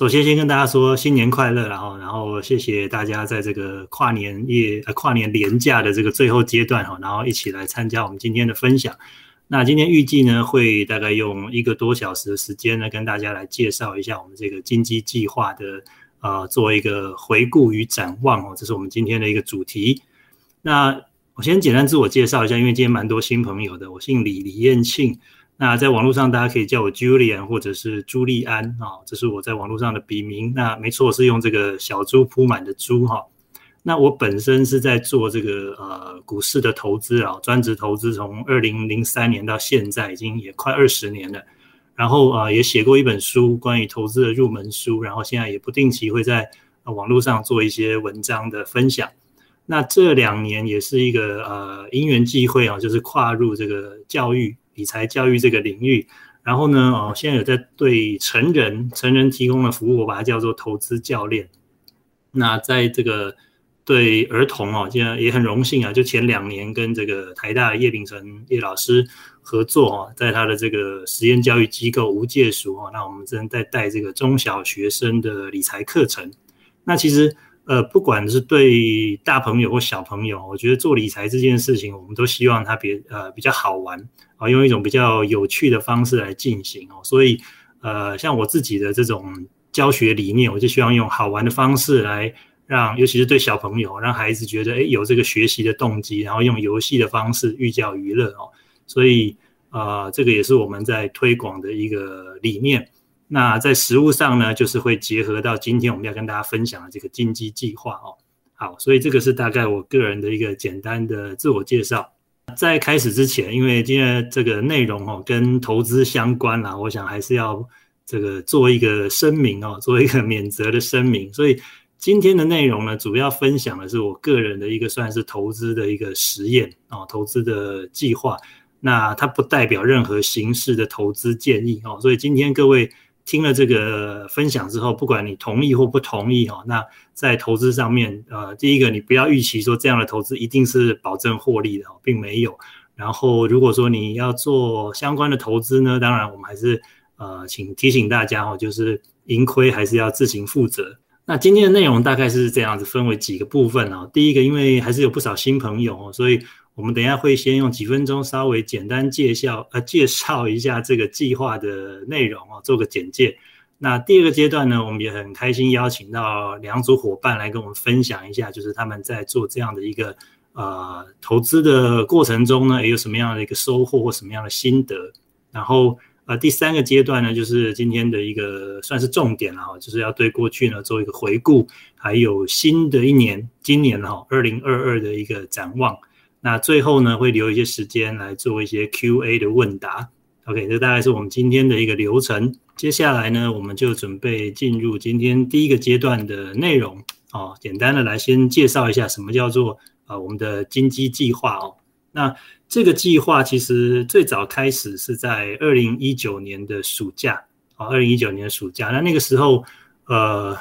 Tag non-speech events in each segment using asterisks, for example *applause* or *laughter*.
首先先跟大家说新年快乐，然后然后谢谢大家在这个跨年夜呃跨年连假的这个最后阶段哈，然后一起来参加我们今天的分享。那今天预计呢会大概用一个多小时的时间呢，跟大家来介绍一下我们这个金鸡计划的呃做一个回顾与展望哦，这是我们今天的一个主题。那我先简单自我介绍一下，因为今天蛮多新朋友的，我姓李，李彦庆。那在网络上，大家可以叫我 Julian 或者是朱利安啊，这是我在网络上的笔名。那没错，是用这个小猪铺满的猪哈。那我本身是在做这个呃股市的投资啊，专职投资，从二零零三年到现在，已经也快二十年了。然后啊，也写过一本书，关于投资的入门书。然后现在也不定期会在网络上做一些文章的分享。那这两年也是一个呃因缘际会啊，就是跨入这个教育。理财教育这个领域，然后呢，哦，现在有在对成人成人提供的服务，我把它叫做投资教练。那在这个对儿童哦，现在也很荣幸啊，就前两年跟这个台大叶秉成叶老师合作哦，在他的这个实验教育机构无界塾哦，那我们正在带这个中小学生的理财课程。那其实。呃，不管是对大朋友或小朋友，我觉得做理财这件事情，我们都希望他别呃比较好玩啊，用一种比较有趣的方式来进行哦。所以呃，像我自己的这种教学理念，我就希望用好玩的方式来让，尤其是对小朋友，让孩子觉得哎有这个学习的动机，然后用游戏的方式寓教于乐哦。所以啊，这个也是我们在推广的一个理念。那在实物上呢，就是会结合到今天我们要跟大家分享的这个金鸡计划哦。好，所以这个是大概我个人的一个简单的自我介绍。在开始之前，因为今天这个内容哦跟投资相关啦，我想还是要这个做一个声明哦，做一个 *laughs* 免责的声明。所以今天的内容呢，主要分享的是我个人的一个算是投资的一个实验哦，投资的计划。那它不代表任何形式的投资建议哦。所以今天各位。听了这个分享之后，不管你同意或不同意哈，那在投资上面，呃，第一个你不要预期说这样的投资一定是保证获利的，并没有。然后如果说你要做相关的投资呢，当然我们还是呃，请提醒大家哦，就是盈亏还是要自行负责。那今天的内容大概是这样子，分为几个部分哦。第一个，因为还是有不少新朋友哦，所以。我们等一下会先用几分钟稍微简单介绍呃介绍一下这个计划的内容哦，做个简介。那第二个阶段呢，我们也很开心邀请到两组伙伴来跟我们分享一下，就是他们在做这样的一个呃投资的过程中呢，有什么样的一个收获或什么样的心得。然后呃第三个阶段呢，就是今天的一个算是重点了哈，就是要对过去呢做一个回顾，还有新的一年今年哈二零二二的一个展望。那最后呢，会留一些时间来做一些 Q&A 的问答。OK，这大概是我们今天的一个流程。接下来呢，我们就准备进入今天第一个阶段的内容。哦，简单的来先介绍一下什么叫做呃我们的金鸡计划哦。那这个计划其实最早开始是在二零一九年的暑假。哦，二零一九年的暑假，那那个时候呃。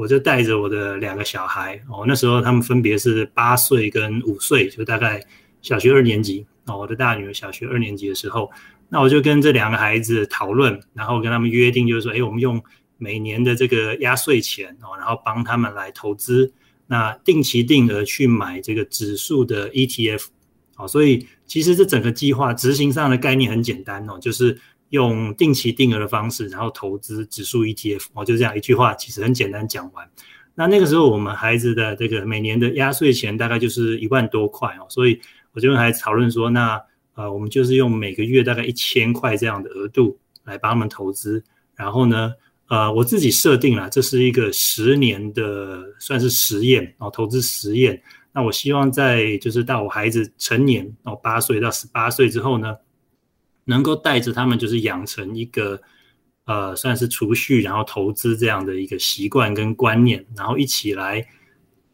我就带着我的两个小孩哦，那时候他们分别是八岁跟五岁，就大概小学二年级哦。我的大女儿小学二年级的时候，那我就跟这两个孩子讨论，然后跟他们约定，就是说，哎，我们用每年的这个压岁钱哦，然后帮他们来投资，那定期定额去买这个指数的 ETF 哦。所以其实这整个计划执行上的概念很简单哦，就是。用定期定额的方式，然后投资指数 ETF，哦，就这样一句话，其实很简单讲完。那那个时候，我们孩子的这个每年的压岁钱大概就是一万多块哦，所以我就跟孩子讨论说，那呃，我们就是用每个月大概一千块这样的额度来帮他们投资。然后呢，呃，我自己设定了这是一个十年的算是实验哦，投资实验。那我希望在就是到我孩子成年哦，八岁到十八岁之后呢。能够带着他们，就是养成一个呃，算是储蓄，然后投资这样的一个习惯跟观念，然后一起来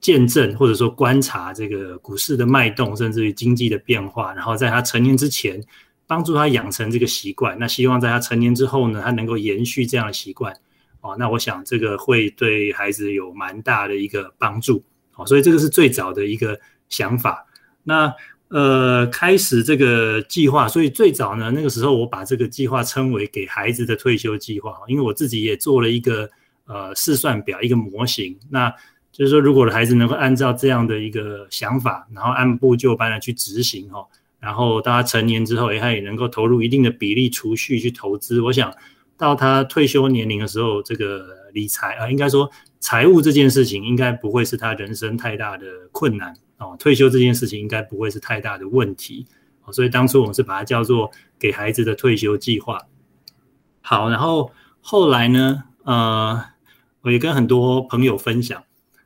见证或者说观察这个股市的脉动，甚至于经济的变化，然后在他成年之前帮助他养成这个习惯。那希望在他成年之后呢，他能够延续这样的习惯。哦，那我想这个会对孩子有蛮大的一个帮助。哦，所以这个是最早的一个想法。那呃，开始这个计划，所以最早呢，那个时候我把这个计划称为给孩子的退休计划，因为我自己也做了一个呃试算表一个模型。那就是说，如果孩子能够按照这样的一个想法，然后按部就班的去执行哈，然后到他成年之后，他也能够投入一定的比例储蓄去投资。我想到他退休年龄的时候，这个理财啊，应该说财务这件事情应该不会是他人生太大的困难哦。退休这件事情应该不会是太大的问题哦。所以当初我们是把它叫做给孩子的退休计划。好，然后后来呢，呃，我也跟很多朋友分享。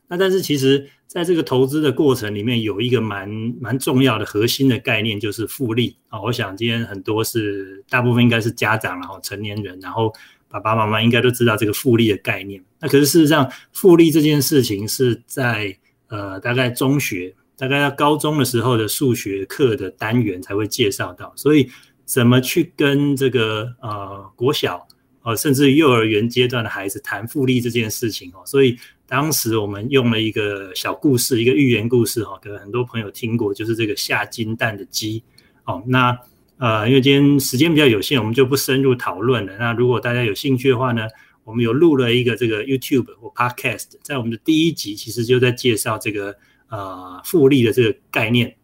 那但是其实，在这个投资的过程里面，有一个蛮蛮重要的核心的概念，就是复利啊。我想今天很多是大部分应该是家长然后成年人，然后爸爸妈妈应该都知道这个复利的概念。那可是事实上，复利这件事情是在呃大概中学，大概要高中的时候的数学课的单元才会介绍到。所以怎么去跟这个呃国小呃甚至幼儿园阶段的孩子谈复利这件事情哦，所以。当时我们用了一个小故事，一个寓言故事哈，可能很多朋友听过，就是这个下金蛋的鸡。哦，那呃，因为今天时间比较有限，我们就不深入讨论了。那如果大家有兴趣的话呢，我们有录了一个这个 YouTube 或 Podcast，在我们的第一集其实就在介绍这个呃复利的这个概念。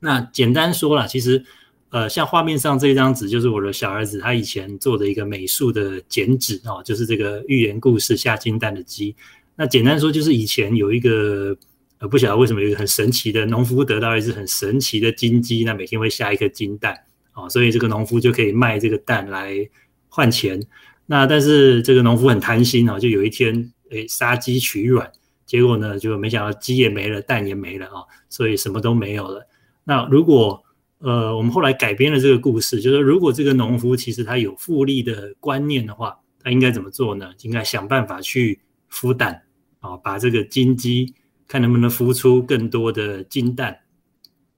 那简单说了，其实呃，像画面上这张纸就是我的小儿子他以前做的一个美术的剪纸哦，就是这个寓言故事下金蛋的鸡。那简单说，就是以前有一个呃，不晓得为什么有一个很神奇的农夫得到一只很神奇的金鸡，那每天会下一颗金蛋啊，所以这个农夫就可以卖这个蛋来换钱。那但是这个农夫很贪心哦，就有一天诶杀鸡取卵，结果呢就没想到鸡也没了，蛋也没了啊，所以什么都没有了。那如果呃我们后来改编了这个故事，就是如果这个农夫其实他有复利的观念的话，他应该怎么做呢？应该想办法去孵蛋。啊，把这个金鸡看能不能孵出更多的金蛋。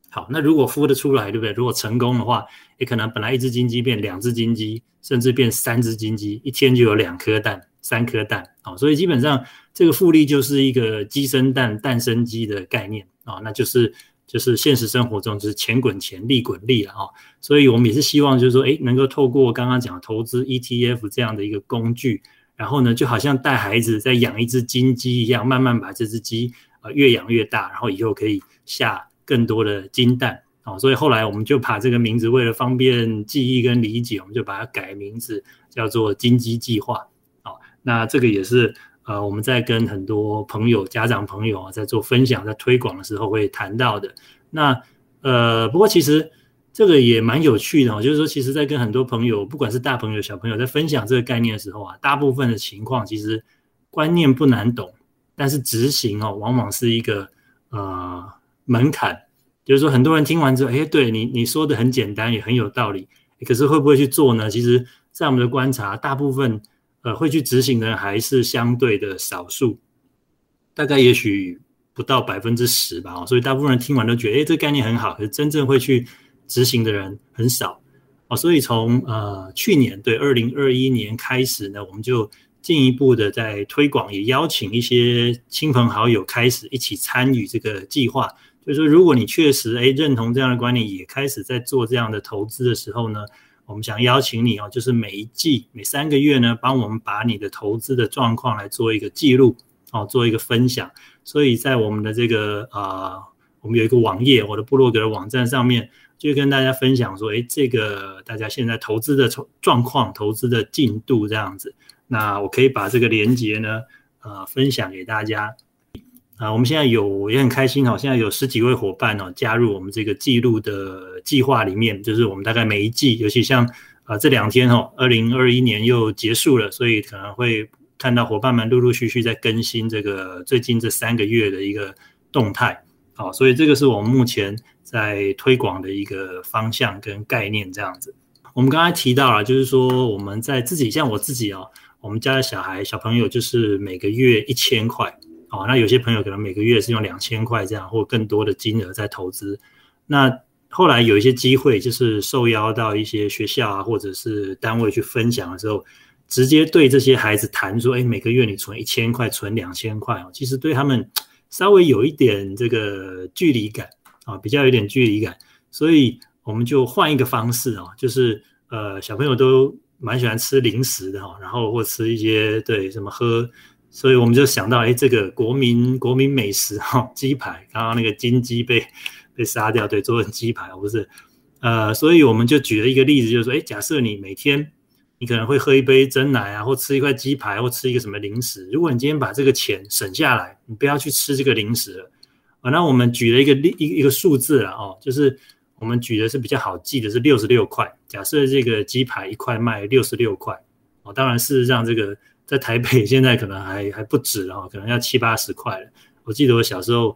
好，那如果孵得出来，对不对？如果成功的话，也可能本来一只金鸡变两只金鸡，甚至变三只金鸡，一天就有两颗蛋、三颗蛋。啊，所以基本上这个复利就是一个鸡生蛋、蛋生鸡的概念啊，那就是就是现实生活中就是钱滚钱、利滚利了啊。所以我们也是希望就是说，哎，能够透过刚刚讲投资 ETF 这样的一个工具。然后呢，就好像带孩子在养一只金鸡一样，慢慢把这只鸡啊越养越大，然后以后可以下更多的金蛋啊。所以后来我们就把这个名字，为了方便记忆跟理解，我们就把它改名字叫做金鸡计划啊。那这个也是呃我们在跟很多朋友、家长朋友啊在做分享、在推广的时候会谈到的。那呃不过其实。这个也蛮有趣的哦，就是说，其实，在跟很多朋友，不管是大朋友、小朋友，在分享这个概念的时候啊，大部分的情况其实观念不难懂，但是执行哦，往往是一个呃门槛。就是说，很多人听完之后，哎，对你你说的很简单，也很有道理，可是会不会去做呢？其实，在我们的观察，大部分呃会去执行的人还是相对的少数，大概也许不到百分之十吧。所以，大部分人听完都觉得，哎，这概念很好，可是真正会去。执行的人很少哦，所以从呃去年对二零二一年开始呢，我们就进一步的在推广，也邀请一些亲朋好友开始一起参与这个计划。就是说，如果你确实诶认同这样的观念，也开始在做这样的投资的时候呢，我们想邀请你哦，就是每一季每三个月呢，帮我们把你的投资的状况来做一个记录哦，做一个分享。所以在我们的这个啊，我们有一个网页，我的部落格的网站上面。就跟大家分享说，哎，这个大家现在投资的状况、投资的进度这样子，那我可以把这个链接呢，呃，分享给大家。啊，我们现在有也很开心哦，现在有十几位伙伴哦加入我们这个记录的计划里面，就是我们大概每一季，尤其像啊这两天哦，二零二一年又结束了，所以可能会看到伙伴们陆陆续续在更新这个最近这三个月的一个动态。好，所以这个是我们目前。在推广的一个方向跟概念这样子，我们刚才提到了，就是说我们在自己像我自己哦，我们家的小孩小朋友就是每个月一千块哦，那有些朋友可能每个月是用两千块这样或更多的金额在投资。那后来有一些机会，就是受邀到一些学校啊或者是单位去分享的时候，直接对这些孩子谈说，哎，每个月你存一千块，存两千块哦，其实对他们稍微有一点这个距离感。啊，比较有点距离感，所以我们就换一个方式啊，就是呃，小朋友都蛮喜欢吃零食的哈，然后或吃一些对什么喝，所以我们就想到，哎，这个国民国民美食哈，鸡排，刚刚那个金鸡被 *laughs* 被杀掉，对，做成鸡排，不是，呃，所以我们就举了一个例子，就是说，哎，假设你每天你可能会喝一杯真奶啊，或吃一块鸡排，或吃一个什么零食，如果你今天把这个钱省下来，你不要去吃这个零食了，啊，那我们举了一个例一一个数字了哦，就是。我们举的是比较好记的，是六十六块。假设这个鸡排一块卖六十六块，哦，当然事实上这个在台北 *laughs* 现在可能还还不止哦，可能要七八十块了。我记得我小时候，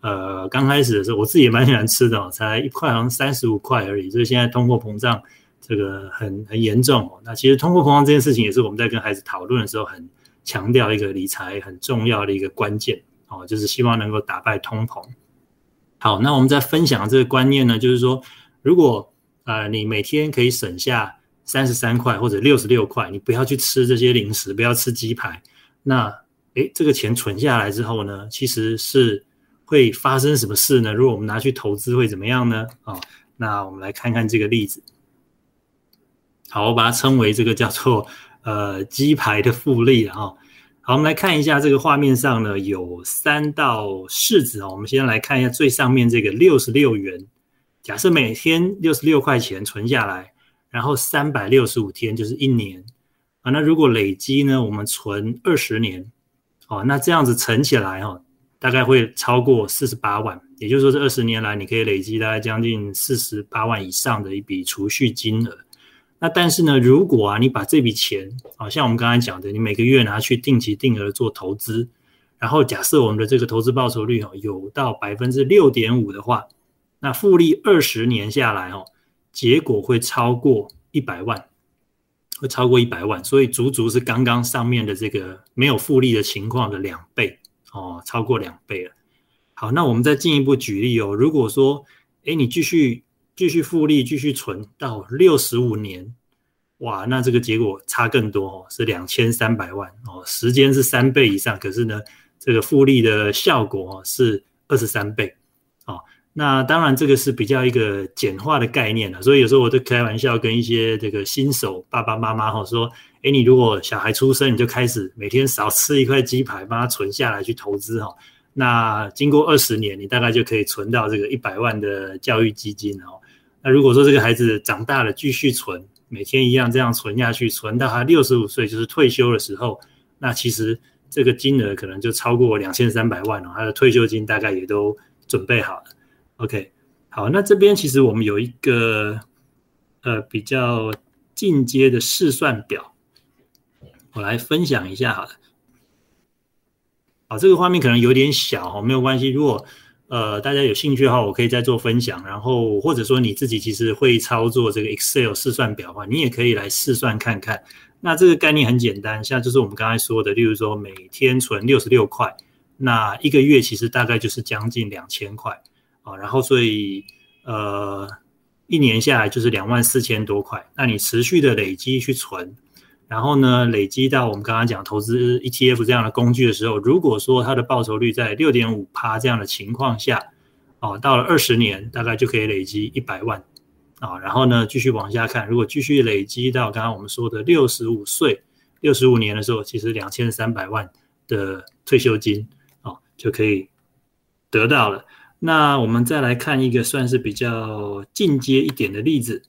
呃，刚开始的时候，我自己也蛮喜欢吃的哦，才一块好像三十五块而已。所以现在通货膨胀这个很很严重哦。那其实通货膨胀这件事情也是我们在跟孩子讨论的时候很强调一个理财很重要的一个关键哦，就是希望能够打败通膨。好，那我们在分享这个观念呢，就是说，如果呃你每天可以省下三十三块或者六十六块，你不要去吃这些零食，不要吃鸡排，那诶这个钱存下来之后呢，其实是会发生什么事呢？如果我们拿去投资会怎么样呢？啊，那我们来看看这个例子。好，我把它称为这个叫做呃鸡排的复利啊。好，我们来看一下这个画面上呢，有三道式子哦。我们先来看一下最上面这个六十六元。假设每天六十六块钱存下来，然后三百六十五天就是一年啊。那如果累积呢，我们存二十年哦，那这样子乘起来哦，大概会超过四十八万。也就是说，这二十年来你可以累积大概将近四十八万以上的一笔储蓄金额。那但是呢，如果啊，你把这笔钱啊，像我们刚才讲的，你每个月拿去定期定额做投资，然后假设我们的这个投资报酬率哦有到百分之六点五的话，那复利二十年下来哦，结果会超过一百万，会超过一百万，所以足足是刚刚上面的这个没有复利的情况的两倍哦，超过两倍了。好，那我们再进一步举例哦，如果说，哎，你继续。继续复利，继续存到六十五年，哇，那这个结果差更多哦，是两千三百万哦，时间是三倍以上，可是呢，这个复利的效果哦是二十三倍。那当然这个是比较一个简化的概念了，所以有时候我都开玩笑跟一些这个新手爸爸妈妈哈说，哎，你如果小孩出生你就开始每天少吃一块鸡排，帮他存下来去投资哈，那经过二十年，你大概就可以存到这个一百万的教育基金哦。那如果说这个孩子长大了，继续存，每天一样这样存下去，存到他六十五岁，就是退休的时候，那其实这个金额可能就超过两千三百万了，他的退休金大概也都准备好了。OK，好，那这边其实我们有一个呃比较进阶的试算表，我来分享一下好了。好，这个画面可能有点小哈，没有关系，如果。呃，大家有兴趣的话，我可以再做分享。然后或者说你自己其实会操作这个 Excel 试算表的话，你也可以来试算看看。那这个概念很简单，像就是我们刚才说的，例如说每天存六十六块，那一个月其实大概就是将近两千块啊。然后所以呃，一年下来就是两万四千多块。那你持续的累积去存。然后呢，累积到我们刚刚讲投资 ETF 这样的工具的时候，如果说它的报酬率在六点五趴这样的情况下，哦，到了二十年，大概就可以累积一百万，啊，然后呢，继续往下看，如果继续累积到刚刚我们说的六十五岁、六十五年的时候，其实两千三百万的退休金，哦，就可以得到了。那我们再来看一个算是比较进阶一点的例子。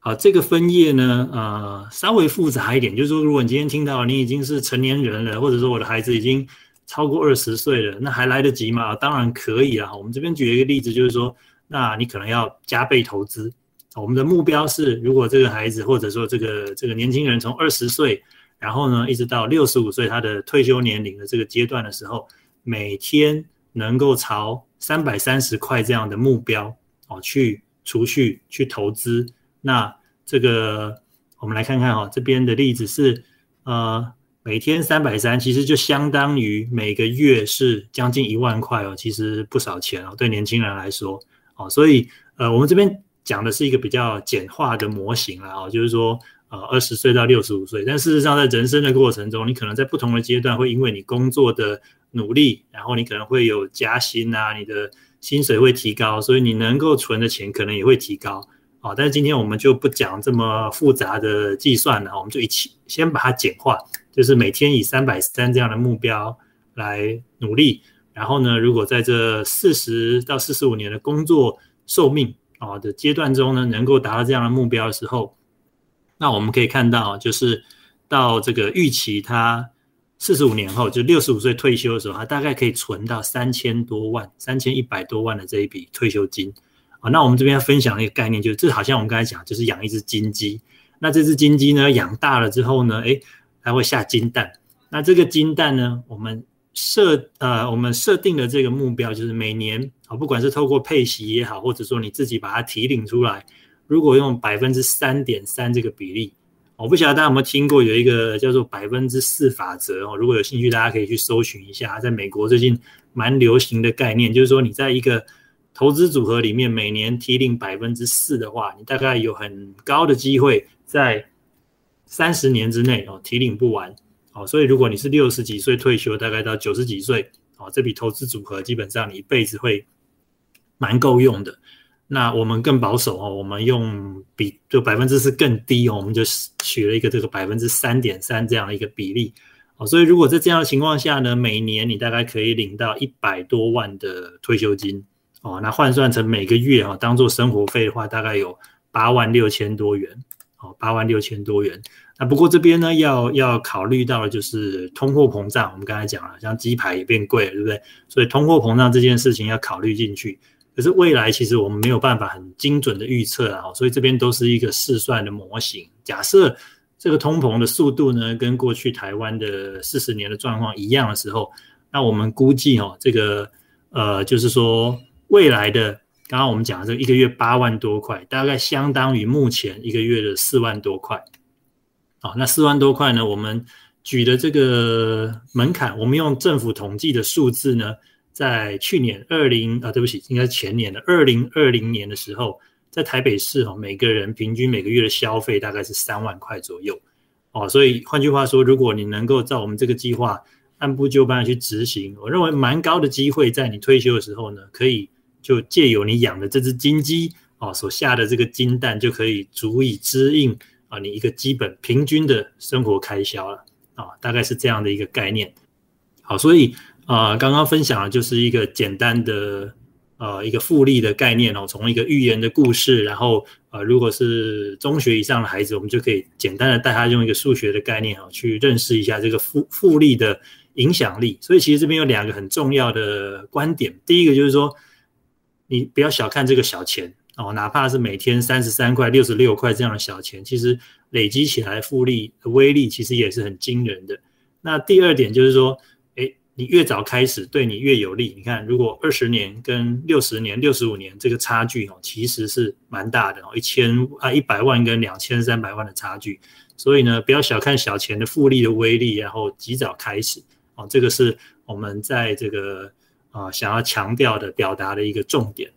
好，这个分页呢，呃，稍微复杂一点，就是说，如果你今天听到你已经是成年人了，或者说我的孩子已经超过二十岁了，那还来得及吗？当然可以啊。我们这边举一个例子，就是说，那你可能要加倍投资。我们的目标是，如果这个孩子或者说这个这个年轻人从二十岁，然后呢，一直到六十五岁，他的退休年龄的这个阶段的时候，每天能够朝三百三十块这样的目标哦去储蓄去投资。那这个我们来看看哈，这边的例子是，呃，每天三百三，其实就相当于每个月是将近一万块哦，其实不少钱哦，对年轻人来说哦，所以呃，我们这边讲的是一个比较简化的模型了哦，就是说呃，二十岁到六十五岁，但事实上在人生的过程中，你可能在不同的阶段会因为你工作的努力，然后你可能会有加薪啊，你的薪水会提高，所以你能够存的钱可能也会提高。啊，但是今天我们就不讲这么复杂的计算了，我们就一起先把它简化，就是每天以三百三这样的目标来努力。然后呢，如果在这四十到四十五年的工作寿命啊的阶段中呢，能够达到这样的目标的时候，那我们可以看到，就是到这个预期它四十五年后，就六十五岁退休的时候，他大概可以存到三千多万、三千一百多万的这一笔退休金。啊，那我们这边要分享一个概念，就是这好像我们刚才讲，就是养一只金鸡。那这只金鸡呢，养大了之后呢，诶，它会下金蛋。那这个金蛋呢，我们设呃，我们设定的这个目标就是每年啊，不管是透过配息也好，或者说你自己把它提领出来，如果用百分之三点三这个比例，我不晓得大家有没有听过有一个叫做百分之四法则哦。如果有兴趣，大家可以去搜寻一下，在美国最近蛮流行的概念，就是说你在一个投资组合里面每年提领百分之四的话，你大概有很高的机会在三十年之内哦提领不完哦。所以如果你是六十几岁退休，大概到九十几岁哦，这笔投资组合基本上你一辈子会蛮够用的。那我们更保守哦，我们用比就百分之四更低哦，我们就取了一个这个百分之三点三这样的一个比例哦。所以如果在这样的情况下呢，每年你大概可以领到一百多万的退休金。哦，那换算成每个月哈，当做生活费的话，大概有八万六千多元。哦，八万六千多元。那不过这边呢，要要考虑到的就是通货膨胀。我们刚才讲了，像鸡排也变贵了，对不对？所以通货膨胀这件事情要考虑进去。可是未来其实我们没有办法很精准的预测啊，所以这边都是一个试算的模型。假设这个通膨的速度呢，跟过去台湾的四十年的状况一样的时候，那我们估计哦，这个呃，就是说。未来的刚刚我们讲的这一个月八万多块，大概相当于目前一个月的四万多块。好，那四万多块呢？我们举的这个门槛，我们用政府统计的数字呢，在去年二零啊，对不起，应该是前年的二零二零年的时候，在台北市哦，每个人平均每个月的消费大概是三万块左右。哦，所以换句话说，如果你能够照我们这个计划按部就班的去执行，我认为蛮高的机会，在你退休的时候呢，可以。就借由你养的这只金鸡哦，所下的这个金蛋，就可以足以支应啊你一个基本平均的生活开销了啊，大概是这样的一个概念。好，所以啊，刚刚分享的就是一个简单的呃一个复利的概念哦，从一个寓言的故事，然后呃，如果是中学以上的孩子，我们就可以简单的带他用一个数学的概念哦，去认识一下这个复复利的影响力。所以其实这边有两个很重要的观点，第一个就是说。你不要小看这个小钱哦，哪怕是每天三十三块、六十六块这样的小钱，其实累积起来复利的威力其实也是很惊人的。那第二点就是说，你越早开始，对你越有利。你看，如果二十年跟六十年、六十五年这个差距哦，其实是蛮大的哦，一千啊一百万跟两千三百万的差距。所以呢，不要小看小钱的复利的威力，然后及早开始哦，这个是我们在这个。啊，想要强调的、表达的一个重点。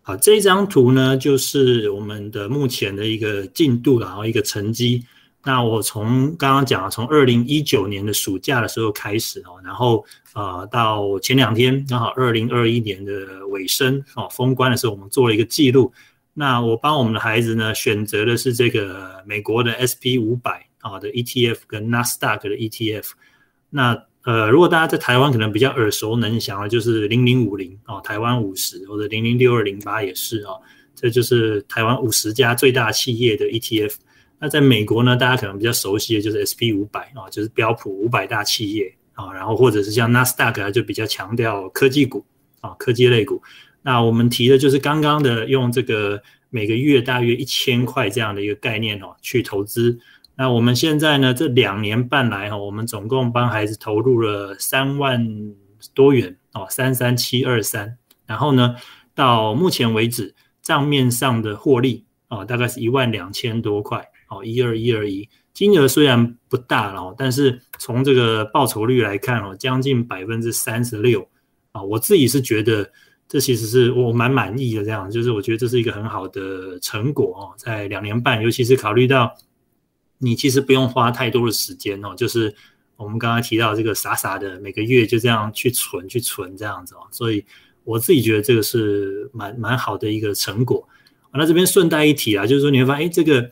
好，这张图呢，就是我们的目前的一个进度，然后一个成绩。那我从刚刚讲，从二零一九年的暑假的时候开始哦，然后呃，到前两天刚好二零二一年的尾声哦，封关的时候，我们做了一个记录。那我帮我们的孩子呢，选择的是这个美国的 SP 五百啊的 ETF 跟纳斯达克的 ETF。那呃，如果大家在台湾可能比较耳熟能详的，就是零零五零哦，台湾五十或者零零六二零八也是哦，这就是台湾五十家最大企业的 ETF。那在美国呢，大家可能比较熟悉的就是 SP 五百啊，就是标普五百大企业啊，然后或者是像纳斯达克就比较强调科技股啊，科技类股。那我们提的就是刚刚的用这个每个月大约一千块这样的一个概念哦，去投资。那我们现在呢？这两年半来哈，我们总共帮孩子投入了三万多元哦，三三七二三。然后呢，到目前为止账面上的获利哦，大概是一万两千多块哦，一二一二一。金额虽然不大哦，但是从这个报酬率来看哦，将近百分之三十六啊。我自己是觉得这其实是我蛮满意的，这样就是我觉得这是一个很好的成果哦，在两年半，尤其是考虑到。你其实不用花太多的时间哦，就是我们刚刚提到这个傻傻的每个月就这样去存去存这样子哦，所以我自己觉得这个是蛮蛮好的一个成果。那这边顺带一提啊，就是说你会发现，哎，这个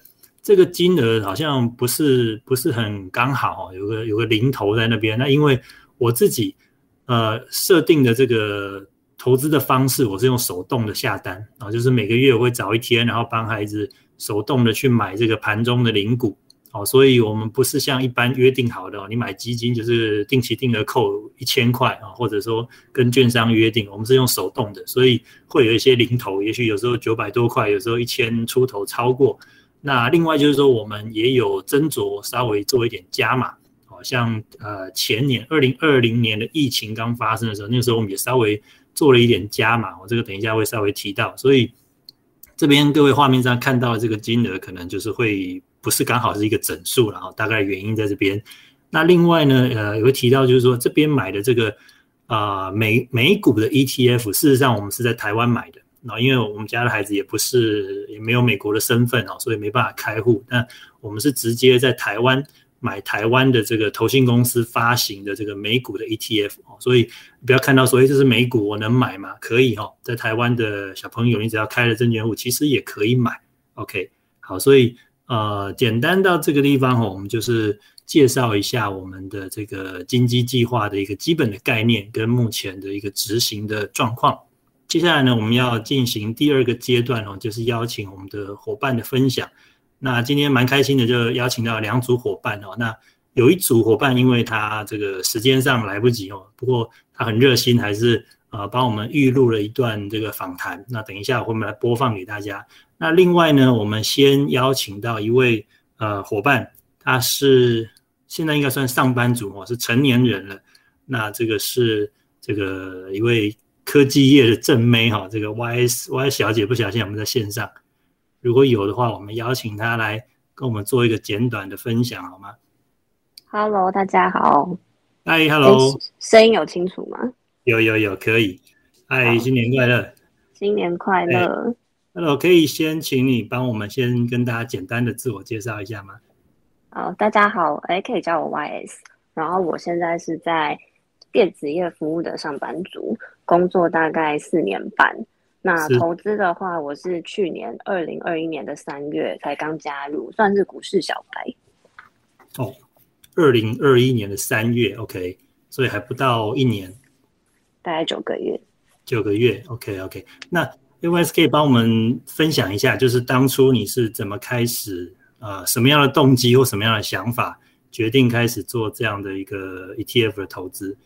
这个金额好像不是不是很刚好，有个有个零头在那边。那因为我自己呃设定的这个投资的方式，我是用手动的下单啊，就是每个月我会找一天，然后帮孩子手动的去买这个盘中的零股。哦，所以我们不是像一般约定好的，你买基金就是定期定额扣一千块啊，或者说跟券商约定，我们是用手动的，所以会有一些零头，也许有时候九百多块，有时候一千出头超过。那另外就是说，我们也有斟酌稍微做一点加码，好像呃前年二零二零年的疫情刚发生的时候，那个时候我们也稍微做了一点加码，我这个等一下会稍微提到。所以这边各位画面上看到的这个金额，可能就是会。不是刚好是一个整数然后，大概原因在这边。那另外呢，呃，有个提到就是说这边买的这个啊美美股的 ETF，事实上我们是在台湾买的。那因为我们家的孩子也不是也没有美国的身份哦，所以没办法开户。那我们是直接在台湾买台湾的这个投信公司发行的这个美股的 ETF 哦，所以不要看到所以这是美股我能买吗？可以哈，在台湾的小朋友，你只要开了证券户，其实也可以买。OK，好，所以。呃，简单到这个地方哈，我们就是介绍一下我们的这个金基计划的一个基本的概念跟目前的一个执行的状况。接下来呢，我们要进行第二个阶段哦，就是邀请我们的伙伴的分享。那今天蛮开心的，就邀请到两组伙伴哦。那有一组伙伴，因为他这个时间上来不及哦，不过他很热心，还是呃帮我们预录了一段这个访谈。那等一下我们来播放给大家。那另外呢，我们先邀请到一位呃伙伴，他是现在应该算上班族哦，是成年人了。那这个是这个一位科技业的正妹哈，这个 Y S Y 小姐，不小心我们在线上，如果有的话，我们邀请她来跟我们做一个简短的分享好吗？Hello，大家好。嗨，Hello，声音有清楚吗？有有有，可以。嗨，新年快乐！新年快乐！Hello，可以先请你帮我们先跟大家简单的自我介绍一下吗？好，大家好，哎，可以叫我 YS，然后我现在是在电子业服务的上班族，工作大概四年半。那投资的话，我是去年二零二一年的三月才刚加入，算是股市小白。哦，二零二一年的三月，OK，所以还不到一年，大概九个月。九个月，OK，OK，那。UYS 可以帮我们分享一下，就是当初你是怎么开始，呃，什么样的动机或什么样的想法，决定开始做这样的一个 E T F 的投资？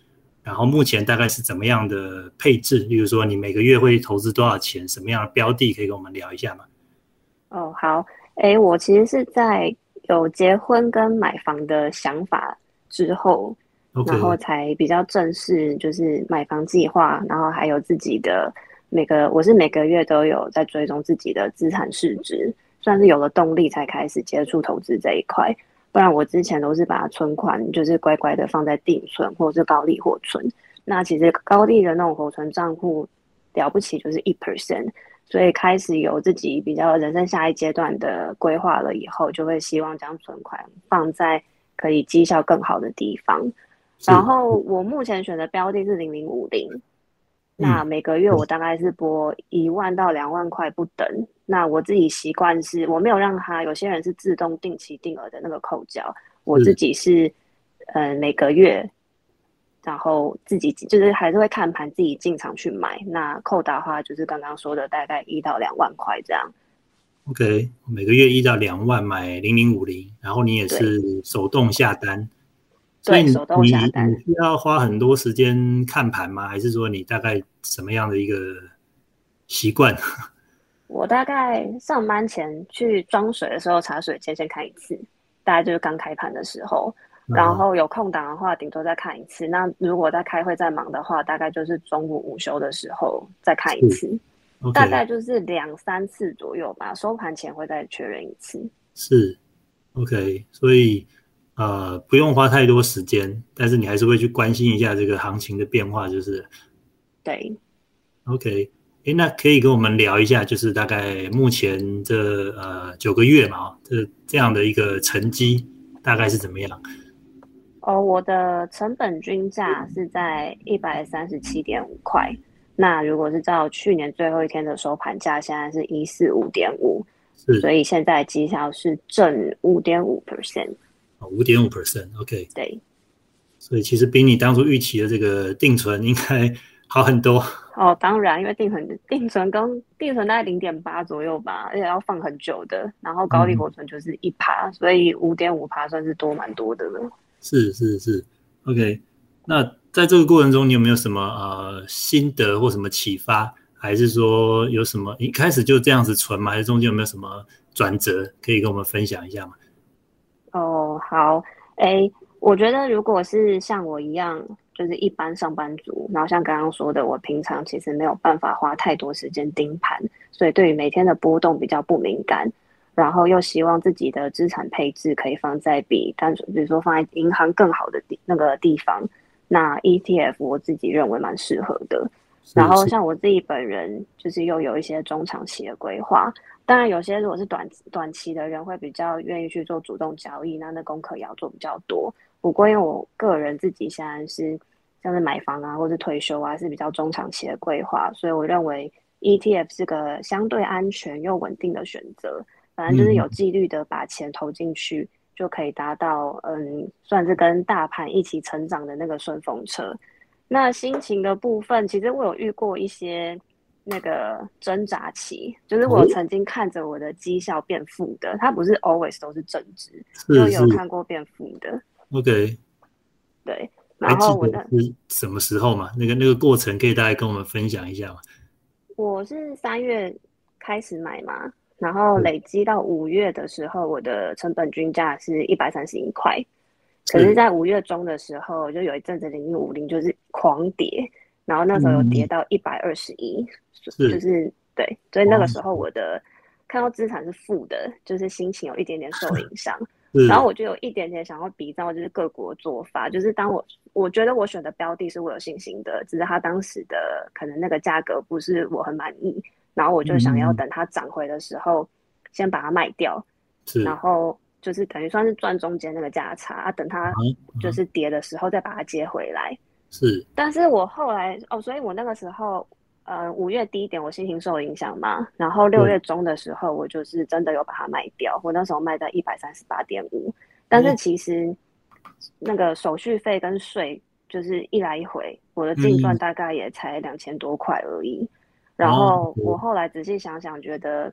然后目前大概是怎么样的配置？例如说，你每个月会投资多少钱？什么样的标的可以跟我们聊一下吗？哦，好，哎，我其实是在有结婚跟买房的想法之后，然后才比较正式，就是买房计划，然后还有自己的。每个我是每个月都有在追踪自己的资产市值，算是有了动力才开始接触投资这一块。不然我之前都是把存款就是乖乖的放在定存或者是高利活存。那其实高利的那种活存账户了不起就是一 percent，所以开始有自己比较人生下一阶段的规划了以后，就会希望将存款放在可以绩效更好的地方。然后我目前选的标的是零零五零。那每个月我大概是拨一万到两万块不等。那我自己习惯是，我没有让他有些人是自动定期定额的那个扣缴，我自己是，呃，每个月，然后自己就是还是会看盘自己进场去买。那扣打的话，就是刚刚说的大概一到两万块这样。OK，每个月一到两万买零零五零，然后你也是手动下单。所以你你需要花很多时间看盘吗？还是说你大概什么样的一个习惯？我大概上班前去装水的时候，茶水间先看一次，大概就是刚开盘的时候。然后有空档的话，顶多再看一次。那如果在开会在忙的话，大概就是中午午休的时候再看一次。大概就是两三次左右吧。收盘前会再确认一次。是，OK，所以。呃，不用花太多时间，但是你还是会去关心一下这个行情的变化，就是。对。OK，哎，那可以跟我们聊一下，就是大概目前这呃九个月嘛，这这样的一个成绩大概是怎么样？哦，我的成本均价是在一百三十七点五块，那如果是照去年最后一天的收盘价，现在是一四五点五，所以现在绩效是正五点五 percent。五点五 percent，OK。对。所以其实比你当初预期的这个定存应该好很多。哦，当然，因为定存定存跟定存大概零点八左右吧，而且要放很久的，然后高利活存就是一趴，所以五点五趴算是多蛮多的了。是是是，OK。那在这个过程中，你有没有什么呃心得或什么启发，还是说有什么一开始就这样子存吗？还是中间有没有什么转折可以跟我们分享一下吗？哦，好，哎，我觉得如果是像我一样，就是一般上班族，然后像刚刚说的，我平常其实没有办法花太多时间盯盘，所以对于每天的波动比较不敏感，然后又希望自己的资产配置可以放在比单纯，比如说放在银行更好的地那个地方，那 ETF 我自己认为蛮适合的。然后像我自己本人，就是又有一些中长期的规划。当然，有些如果是短短期的人，会比较愿意去做主动交易，那那功课也要做比较多。不过，因为我个人自己现在是像是买房啊，或是退休啊，是比较中长期的规划，所以我认为 ETF 是个相对安全又稳定的选择。反正就是有纪律的把钱投进去，就可以达到嗯，算是跟大盘一起成长的那个顺风车。那心情的部分，其实我有遇过一些那个挣扎期，就是我曾经看着我的绩效变负的，它不是 always 都是正值，就有看过变负的。OK，对，然后我的是什么时候嘛？那个那个过程可以大概跟我们分享一下吗？我是三月开始买嘛，然后累积到五月的时候，我的成本均价是一百三十一块。可是，在五月中的时候，就有一阵子零零五零就是狂跌，然后那时候有跌到一百二十一，就是对，所以那个时候我的看到资产是负的，就是心情有一点点受影响，然后我就有一点点想要比照就是各国做法，就是当我我觉得我选的标的是我有信心的，只是它当时的可能那个价格不是我很满意，然后我就想要等它涨回的时候先把它卖掉，然后。就是等于算是赚中间那个价差啊，等它就是跌的时候再把它接回来。是，但是我后来哦，所以我那个时候呃五月低点我心情受影响嘛，然后六月中的时候我就是真的有把它卖掉，我那时候卖在一百三十八点五，但是其实那个手续费跟税就是一来一回，我的净赚大概也才两千多块而已。然后我后来仔细想想，觉得。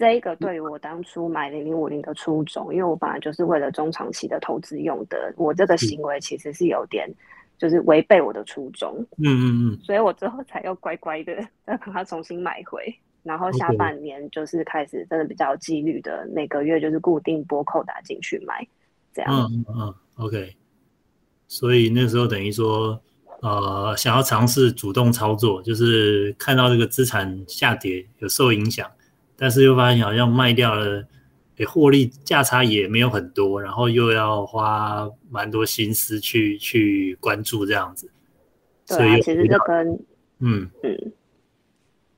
这一个对于我当初买零零五零的初衷，因为我本来就是为了中长期的投资用的，我这个行为其实是有点就是违背我的初衷。嗯嗯嗯，所以我之后才又乖乖的 *laughs* 再把它重新买回，然后下半年就是开始真的比较纪律的，每个月就是固定拨扣打进去买，这样。嗯嗯，OK。所以那时候等于说，呃，想要尝试主动操作，就是看到这个资产下跌有受影响。但是又发现好像卖掉了，诶，获利价差也没有很多，然后又要花蛮多心思去去关注这样子。对啊，其实就跟嗯嗯，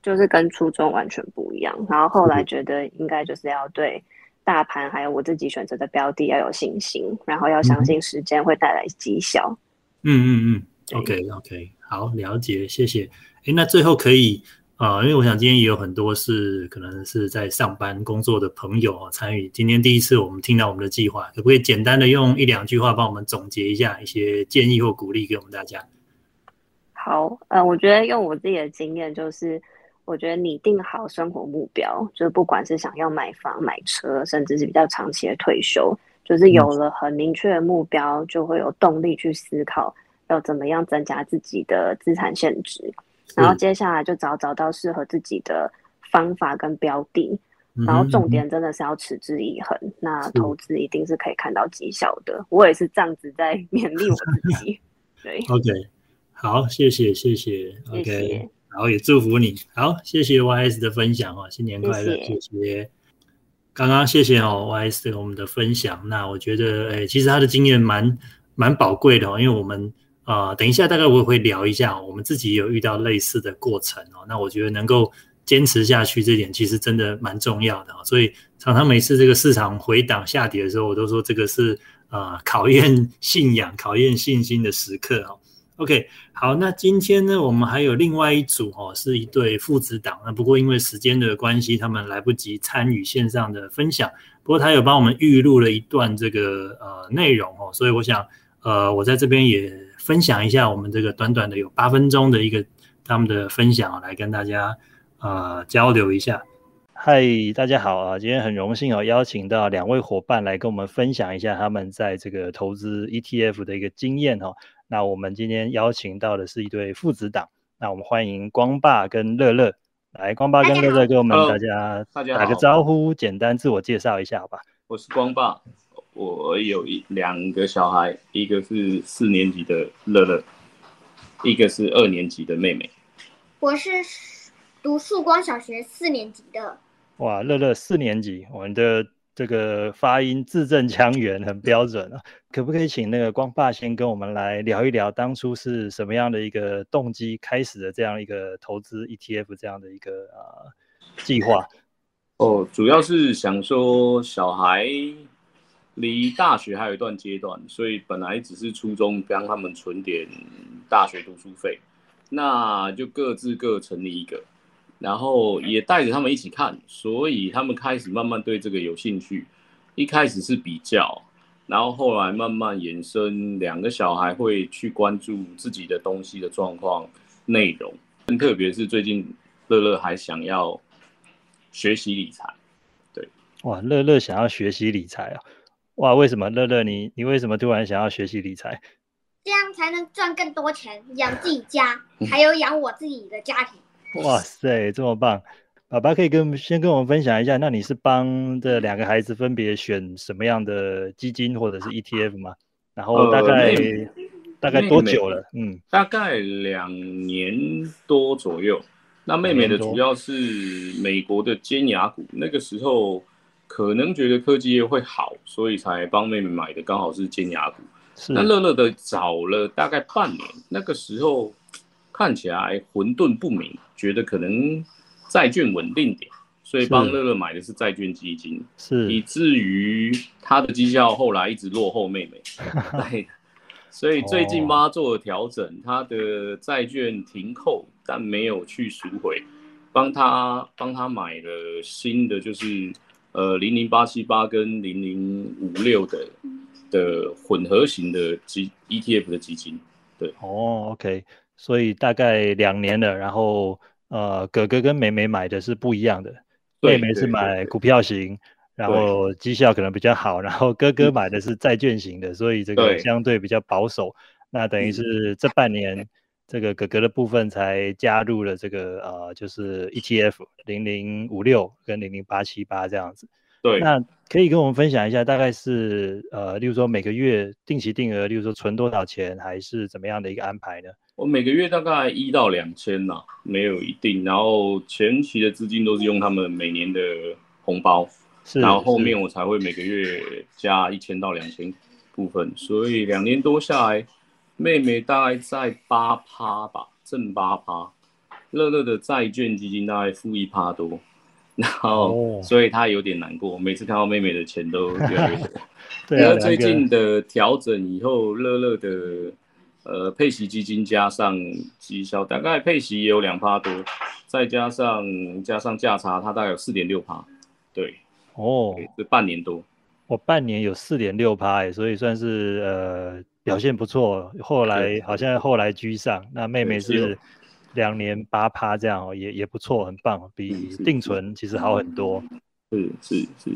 就是跟初衷完全不一样。然后后来觉得应该就是要对大盘还有我自己选择的标的要有信心，然后要相信时间会带来绩效。嗯嗯嗯，OK OK，好，了解，谢谢。哎，那最后可以。啊，因为我想今天也有很多是可能是在上班工作的朋友啊参与。今天第一次我们听到我们的计划，可不可以简单的用一两句话帮我们总结一下一些建议或鼓励给我们大家？好，呃，我觉得用我自己的经验，就是我觉得拟定好生活目标，就是不管是想要买房、买车，甚至是比较长期的退休，就是有了很明确的目标，就会有动力去思考要怎么样增加自己的资产限值。然后接下来就找找到适合自己的方法跟标的，然后重点真的是要持之以恒。那投资一定是可以看到绩效的。我也是这样子在 *laughs* 勉励我自己。对，*laughs* OK，好，谢谢谢谢，OK，然后也祝福你。好，谢谢 YS 的分享哦，新年快乐，谢谢。刚刚谢谢哦，YS 给我们的分享。那我觉得，哎，其实他的经验蛮蛮宝贵的哦，因为我们。啊，等一下，大概我也会聊一下，我们自己有遇到类似的过程哦。那我觉得能够坚持下去，这点其实真的蛮重要的所以常常每次这个市场回档下跌的时候，我都说这个是啊考验信仰、考验信心的时刻哦。OK，好，那今天呢，我们还有另外一组哦，是一对父子档。那不过因为时间的关系，他们来不及参与线上的分享。不过他有帮我们预录了一段这个呃内容哦，所以我想呃，我在这边也分享一下我们这个短短的有八分钟的一个他们的分享，来跟大家呃交流一下。嗨，大家好啊！今天很荣幸哦，邀请到两位伙伴来跟我们分享一下他们在这个投资 ETF 的一个经验哦。那我们今天邀请到的是一对父子档，那我们欢迎光爸跟乐乐，来，光爸跟乐乐跟我们大家打个招呼，简单自我介绍一下，好吧？我是光爸，我有一两个小孩，一个是四年级的乐乐，一个是二年级的妹妹。我是读曙光小学四年级的。哇，乐乐四年级，我们的。这个发音字正腔圆，很标准啊！*laughs* 可不可以请那个光爸先跟我们来聊一聊，当初是什么样的一个动机开始的这样一个投资 ETF 这样的一个啊计划？哦，主要是想说小孩离大学还有一段阶段，所以本来只是初中帮他们存点大学读书费，那就各自各成立一个。然后也带着他们一起看，所以他们开始慢慢对这个有兴趣。一开始是比较，然后后来慢慢延伸，两个小孩会去关注自己的东西的状况、内容。特别是最近乐乐还想要学习理财。对，哇，乐乐想要学习理财啊！哇，为什么乐乐你你为什么突然想要学习理财？这样才能赚更多钱，养自己家，还有养我自己的家庭。哇塞，这么棒！爸爸可以跟先跟我们分享一下，那你是帮这两个孩子分别选什么样的基金或者是 ETF 吗？然后大概大概多久了？嗯，大概两年多左右。那妹妹的主要是美国的尖牙股，那个时候可能觉得科技业会好，所以才帮妹妹买的，刚好是尖牙股。那乐乐的早了大概半年，那个时候。看起来混沌不明，觉得可能债券稳定点，所以帮乐乐买的是债券基金，是以至于他的绩效后来一直落后妹妹。*laughs* 对，所以最近妈做了调整，他的债券停扣，但没有去赎回，帮他帮他买了新的，就是呃零零八七八跟零零五六的的混合型的基 ETF 的基金。对，哦，OK。所以大概两年了，然后呃，哥哥跟妹妹买的是不一样的，妹妹是买股票型，然后绩效可能比较好，然后哥哥买的是债券型的，所以这个相对比较保守。那等于是这半年，这个哥哥的部分才加入了这个呃，就是 ETF 零零五六跟零零八七八这样子。对，那可以跟我们分享一下，大概是呃，例如说每个月定期定额，例如说存多少钱，还是怎么样的一个安排呢？我每个月大概一到两千呐，没有一定。然后前期的资金都是用他们每年的红包，然后后面我才会每个月加一千到两千部分。所以两年多下来，妹妹大概在八趴吧，正八趴。乐乐的债券基金大概负一趴多。然后，所以他有点难过。每次看到妹妹的钱都越来越多。*laughs* 对啊，最近的调整以后，乐乐的呃配息基金加上绩效，大概配息也有两趴多，再加上加上价差，它大概有四点六趴。对，哦，这半年多，我半年有四点六趴，哎，所以算是呃表现不错。后来好像后来居上，那妹妹是。两年八趴这样哦，也也不错，很棒，比定存其实好很多。是是是。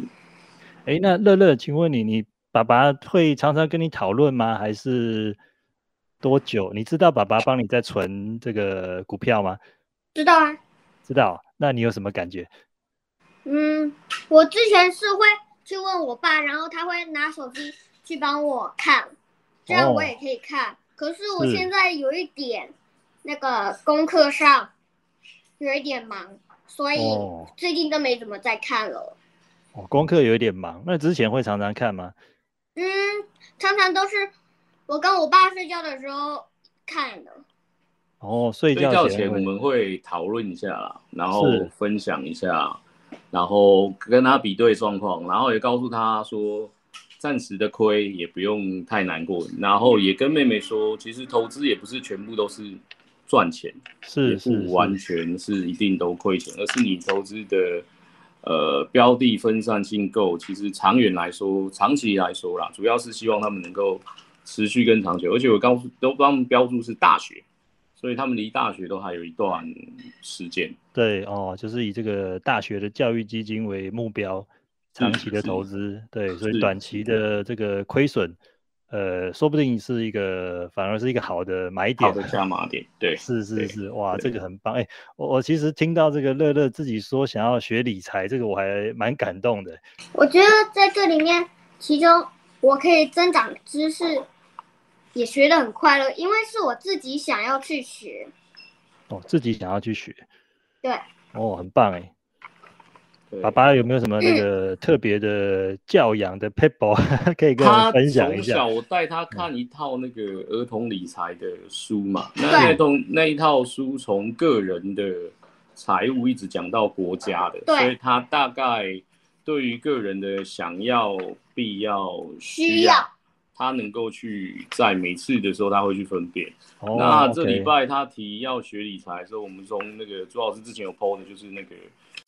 哎，那乐乐，请问你，你爸爸会常常跟你讨论吗？还是多久？你知道爸爸帮你在存这个股票吗？知道啊。知道。那你有什么感觉？嗯，我之前是会去问我爸，然后他会拿手机去帮我看，这样我也可以看。可是我现在有一点。那个功课上有一点忙，所以最近都没怎么在看了。哦，功课有一点忙，那之前会常常看吗？嗯，常常都是我跟我爸睡觉的时候看的。哦，睡觉前我们会讨论一下，然后分享一下，然后跟他比对状况，然后也告诉他说暂时的亏也不用太难过，然后也跟妹妹说，其实投资也不是全部都是赚钱，是不完全是。一定都亏钱，而是。你投资的呃标的分散性够，其实长远来说，长期来说啦，主要是。希望他们能够持续跟长久，而且我告诉都帮他们标注是。大学，所以他们离大学都还有一段时间。对哦，就是。以这个大学的教育基金为目标。长期的投资，对，所以短期的这个亏损，呃，说不定是一个，反而是一个好的买点，好的加码点，对，是是是，哇，这个很棒，哎，我我其实听到这个乐乐自己说想要学理财，这个我还蛮感动的。我觉得在这里面，其中我可以增长知识，也学得很快乐，因为是我自己想要去学。哦，自己想要去学，对，哦，很棒哎。爸爸有没有什么那个特别的教养的 people *laughs* 可以跟我分享一下？从小我带他看一套那个儿童理财的书嘛，那那套那一套书从个人的财务一直讲到国家的，所以他大概对于个人的想要、必要、需要，他能够去在每次的时候他会去分辨。那这礼拜他提要学理财的时候，我们从那个朱老师之前有 PO 的，就是那个。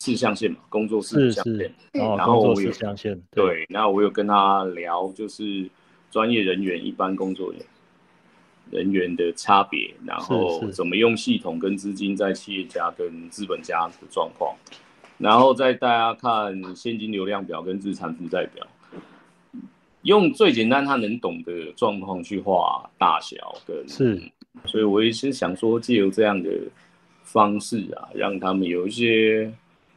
四象限嘛，工作四象限，然后我有象限，对，那我有跟他聊，就是专业人员、一般工作人人员的差别，然后怎么用系统跟资金在企业家跟资本家的状况，然后再大家看现金流量表跟资产负债表，用最简单他能懂的状况去画大小跟是，所以我也是想说借由这样的方式啊，让他们有一些。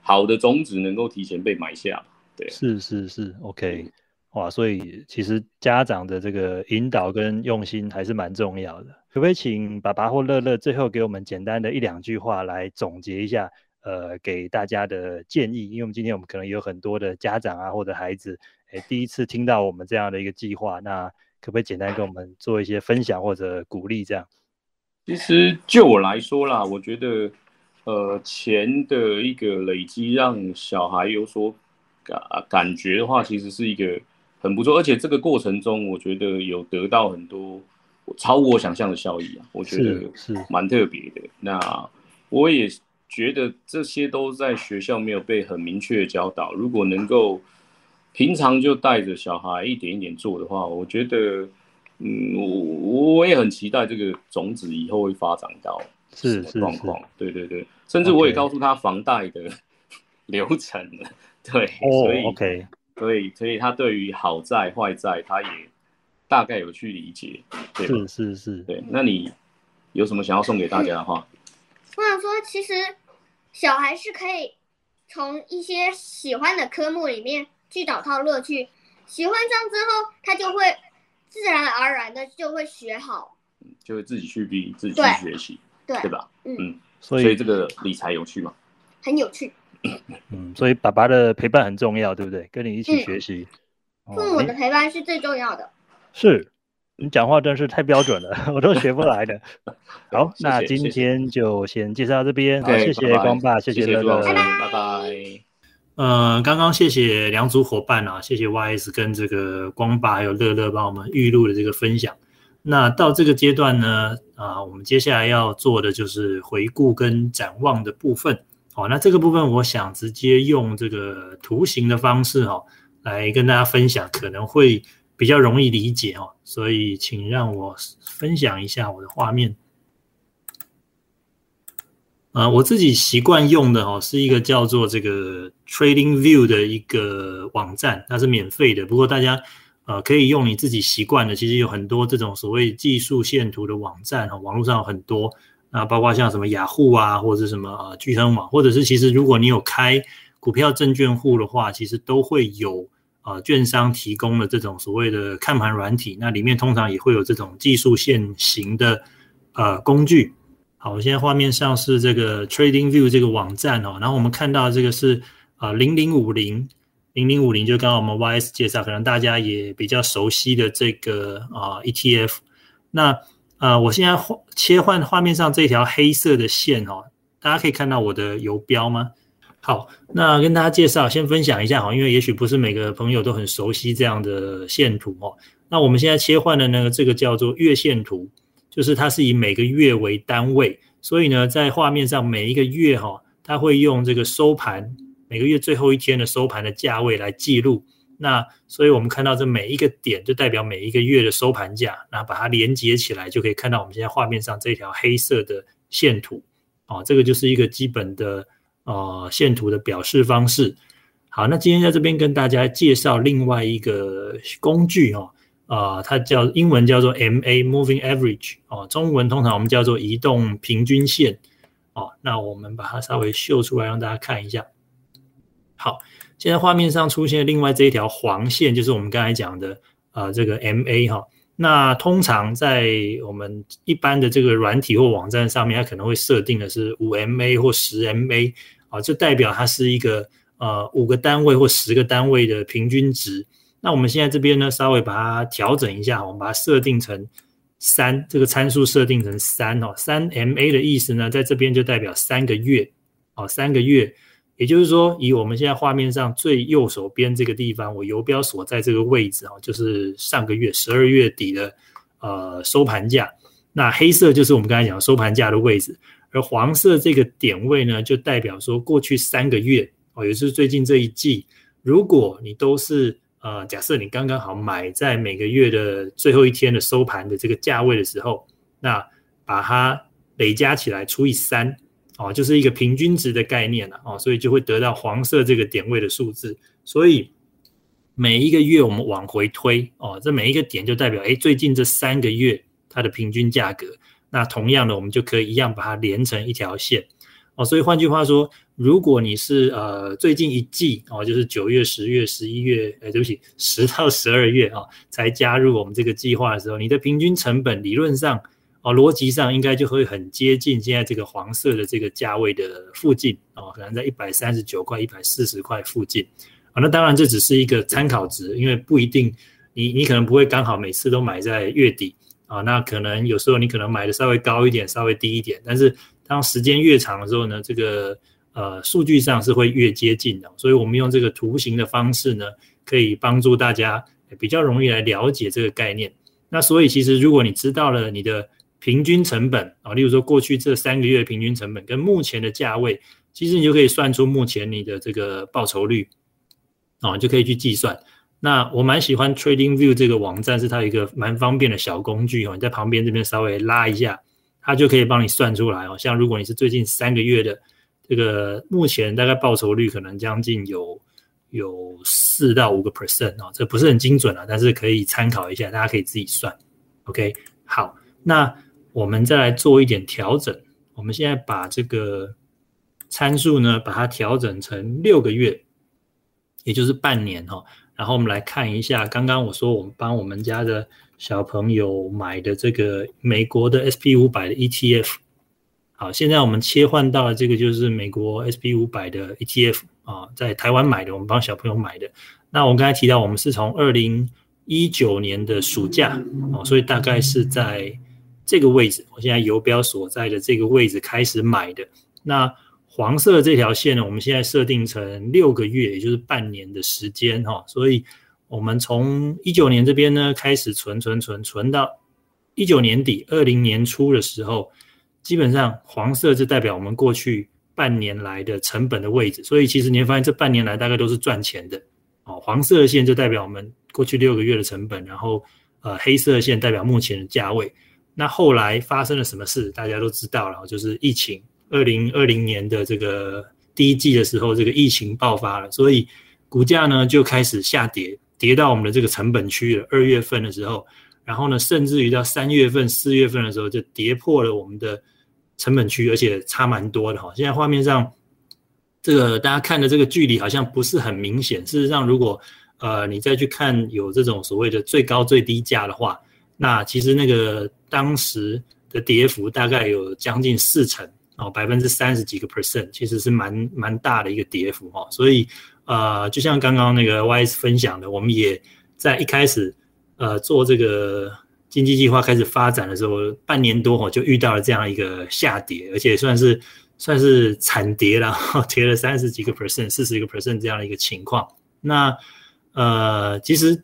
好的种子能够提前被埋下，对，是是是，OK，哇，所以其实家长的这个引导跟用心还是蛮重要的。可不可以请爸爸或乐乐最后给我们简单的一两句话来总结一下，呃，给大家的建议？因为我们今天我们可能有很多的家长啊或者孩子，哎，第一次听到我们这样的一个计划，那可不可以简单跟我们做一些分享或者鼓励？这样，其实就我来说啦，我觉得。呃，钱的一个累积，让小孩有所感感觉的话，其实是一个很不错，而且这个过程中，我觉得有得到很多超我想象的效益啊，我觉得是蛮特别的。那我也觉得这些都在学校没有被很明确的教导，如果能够平常就带着小孩一点一点做的话，我觉得，嗯，我我也很期待这个种子以后会发展到是状况，对对对。甚至我也告诉他房贷的 *laughs* 流程了，对，所以，OK，所以，所以他对于好债坏债，他也大概有去理解，对是是是，对。那你有什么想要送给大家的话？我想说，其实小孩是可以从一些喜欢的科目里面去找到乐趣，喜欢上之后，他就会自然而然的就会学好，就会自己去逼自己去学习，对，对吧？嗯。所以这个理财有趣吗？很有趣。嗯，所以爸爸的陪伴很重要，对不对？跟你一起学习。父母的陪伴是最重要的。是，你讲话真是太标准了，*laughs* 我都学不来的。*laughs* 好，那今天就先介绍到这边。好，谢谢光爸，谢谢乐乐，拜拜。嗯，刚刚谢谢两组伙伴啊，谢谢 YS 跟这个光爸还有乐乐帮我们预录的这个分享。那到这个阶段呢，啊，我们接下来要做的就是回顾跟展望的部分。好，那这个部分我想直接用这个图形的方式哈，来跟大家分享，可能会比较容易理解哦。所以，请让我分享一下我的画面。啊，我自己习惯用的哦，是一个叫做这个 Trading View 的一个网站，它是免费的。不过大家。呃，可以用你自己习惯的，其实有很多这种所谓技术线图的网站哈，网络上有很多，那包括像什么雅虎啊，或者什么呃聚亨网，或者是其实如果你有开股票证券户的话，其实都会有呃券商提供的这种所谓的看盘软体，那里面通常也会有这种技术线型的呃工具。好，我现在画面上是这个 Trading View 这个网站哦，然后我们看到这个是呃零零五零。零零五零就刚刚我们 YS 介绍，可能大家也比较熟悉的这个啊 ETF。那呃，我现在切换画面上这条黑色的线哦，大家可以看到我的游标吗？好，那跟大家介绍，先分享一下哈，因为也许不是每个朋友都很熟悉这样的线图哦。那我们现在切换的那个这个叫做月线图，就是它是以每个月为单位，所以呢，在画面上每一个月哈，它会用这个收盘每个月最后一天的收盘的价位来记录。那所以我们看到这每一个点就代表每一个月的收盘价，那把它连接起来，就可以看到我们现在画面上这条黑色的线图哦，这个就是一个基本的。呃，线图的表示方式。好，那今天在这边跟大家介绍另外一个工具哦，呃，它叫英文叫做 MA（Moving Average） 哦，中文通常我们叫做移动平均线哦。那我们把它稍微秀出来让大家看一下。好，现在画面上出现另外这一条黄线，就是我们刚才讲的呃这个 MA 哈。那通常在我们一般的这个软体或网站上面，它可能会设定的是五 MA 或十 MA。啊，就代表它是一个呃五个单位或十个单位的平均值。那我们现在这边呢，稍微把它调整一下，我们把它设定成三，这个参数设定成三哦。三 MA 的意思呢，在这边就代表三个月哦，三个月。也就是说，以我们现在画面上最右手边这个地方，我游标所在这个位置哦，就是上个月十二月底的呃收盘价。那黑色就是我们刚才讲收盘价的位置。而黄色这个点位呢，就代表说过去三个月哦，也就是最近这一季，如果你都是呃，假设你刚刚好买在每个月的最后一天的收盘的这个价位的时候，那把它累加起来除以三哦，就是一个平均值的概念了哦，所以就会得到黄色这个点位的数字。所以每一个月我们往回推哦，这每一个点就代表哎，最近这三个月它的平均价格。那同样的，我们就可以一样把它连成一条线哦。所以换句话说，如果你是呃最近一季哦，就是九月、十月、十一月，哎，对不起，十到十二月啊，才加入我们这个计划的时候，你的平均成本理论上哦，逻辑上应该就会很接近现在这个黄色的这个价位的附近哦，可能在一百三十九块、一百四十块附近啊。那当然这只是一个参考值，因为不一定你你可能不会刚好每次都买在月底。啊，那可能有时候你可能买的稍微高一点，稍微低一点，但是当时间越长的时候呢，这个呃数据上是会越接近的，所以我们用这个图形的方式呢，可以帮助大家比较容易来了解这个概念。那所以其实如果你知道了你的平均成本啊，例如说过去这三个月平均成本跟目前的价位，其实你就可以算出目前你的这个报酬率，啊，就可以去计算。那我蛮喜欢 Trading View 这个网站，是它一个蛮方便的小工具哦。你在旁边这边稍微拉一下，它就可以帮你算出来哦。像如果你是最近三个月的这个目前大概报酬率可能将近有有四到五个 percent 哦，这不是很精准啊，但是可以参考一下，大家可以自己算。OK，好，那我们再来做一点调整。我们现在把这个参数呢，把它调整成六个月，也就是半年哈。然后我们来看一下，刚刚我说我们帮我们家的小朋友买的这个美国的 SP 五百的 ETF。好，现在我们切换到了这个就是美国 SP 五百的 ETF 啊，在台湾买的，我们帮小朋友买的。那我们刚才提到，我们是从二零一九年的暑假哦，所以大概是在这个位置，我现在游标所在的这个位置开始买的。那黄色这条线呢，我们现在设定成六个月，也就是半年的时间哈。所以，我们从一九年这边呢开始存存存存到一九年底、二零年初的时候，基本上黄色就代表我们过去半年来的成本的位置。所以，其实你会发现这半年来大概都是赚钱的哦。黄色线就代表我们过去六个月的成本，然后呃黑色线代表目前的价位。那后来发生了什么事，大家都知道了，就是疫情。二零二零年的这个第一季的时候，这个疫情爆发了，所以股价呢就开始下跌，跌到我们的这个成本区了。二月份的时候，然后呢，甚至于到三月份、四月份的时候，就跌破了我们的成本区，而且差蛮多的哈。现在画面上这个大家看的这个距离好像不是很明显。事实上，如果呃你再去看有这种所谓的最高最低价的话，那其实那个当时的跌幅大概有将近四成。哦，百分之三十几个 percent，其实是蛮蛮大的一个跌幅哈。所以，呃，就像刚刚那个 Y S 分享的，我们也在一开始，呃，做这个经济计划开始发展的时候，半年多哈就遇到了这样一个下跌，而且算是算是惨跌了，*laughs* 跌了三十几个 percent、四十个 percent 这样的一个情况。那呃，其实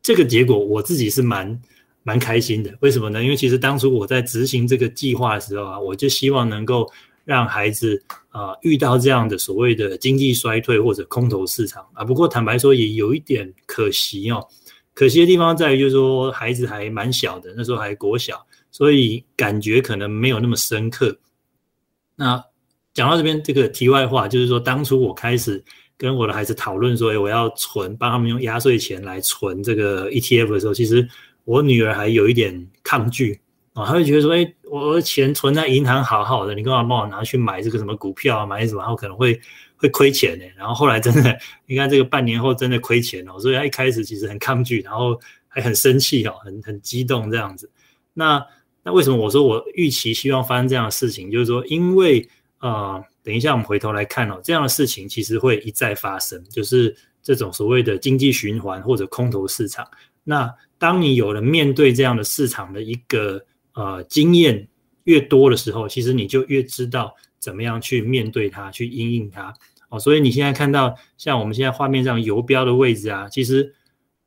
这个结果我自己是蛮蛮开心的。为什么呢？因为其实当初我在执行这个计划的时候啊，我就希望能够让孩子啊遇到这样的所谓的经济衰退或者空头市场啊。不过坦白说，也有一点可惜哦。可惜的地方在于，就是说孩子还蛮小的，那时候还国小，所以感觉可能没有那么深刻。那讲到这边，这个题外话就是说，当初我开始跟我的孩子讨论说，哎，我要存，帮他们用压岁钱来存这个 ETF 的时候，其实我女儿还有一点抗拒啊，她会觉得说，哎，我的钱存在银行好好的，你干嘛帮我拿去买这个什么股票啊，买什么，然后可能会。会亏钱呢，然后后来真的，你看这个半年后真的亏钱哦，所以她一开始其实很抗拒，然后还很生气哦，很很激动这样子。那那为什么我说我预期希望发生这样的事情？就是说，因为呃，等一下我们回头来看哦，这样的事情其实会一再发生，就是这种所谓的经济循环或者空头市场。那当你有了面对这样的市场的一个呃经验越多的时候，其实你就越知道。怎么样去面对它，去应应它？哦，所以你现在看到像我们现在画面上游标的位置啊，其实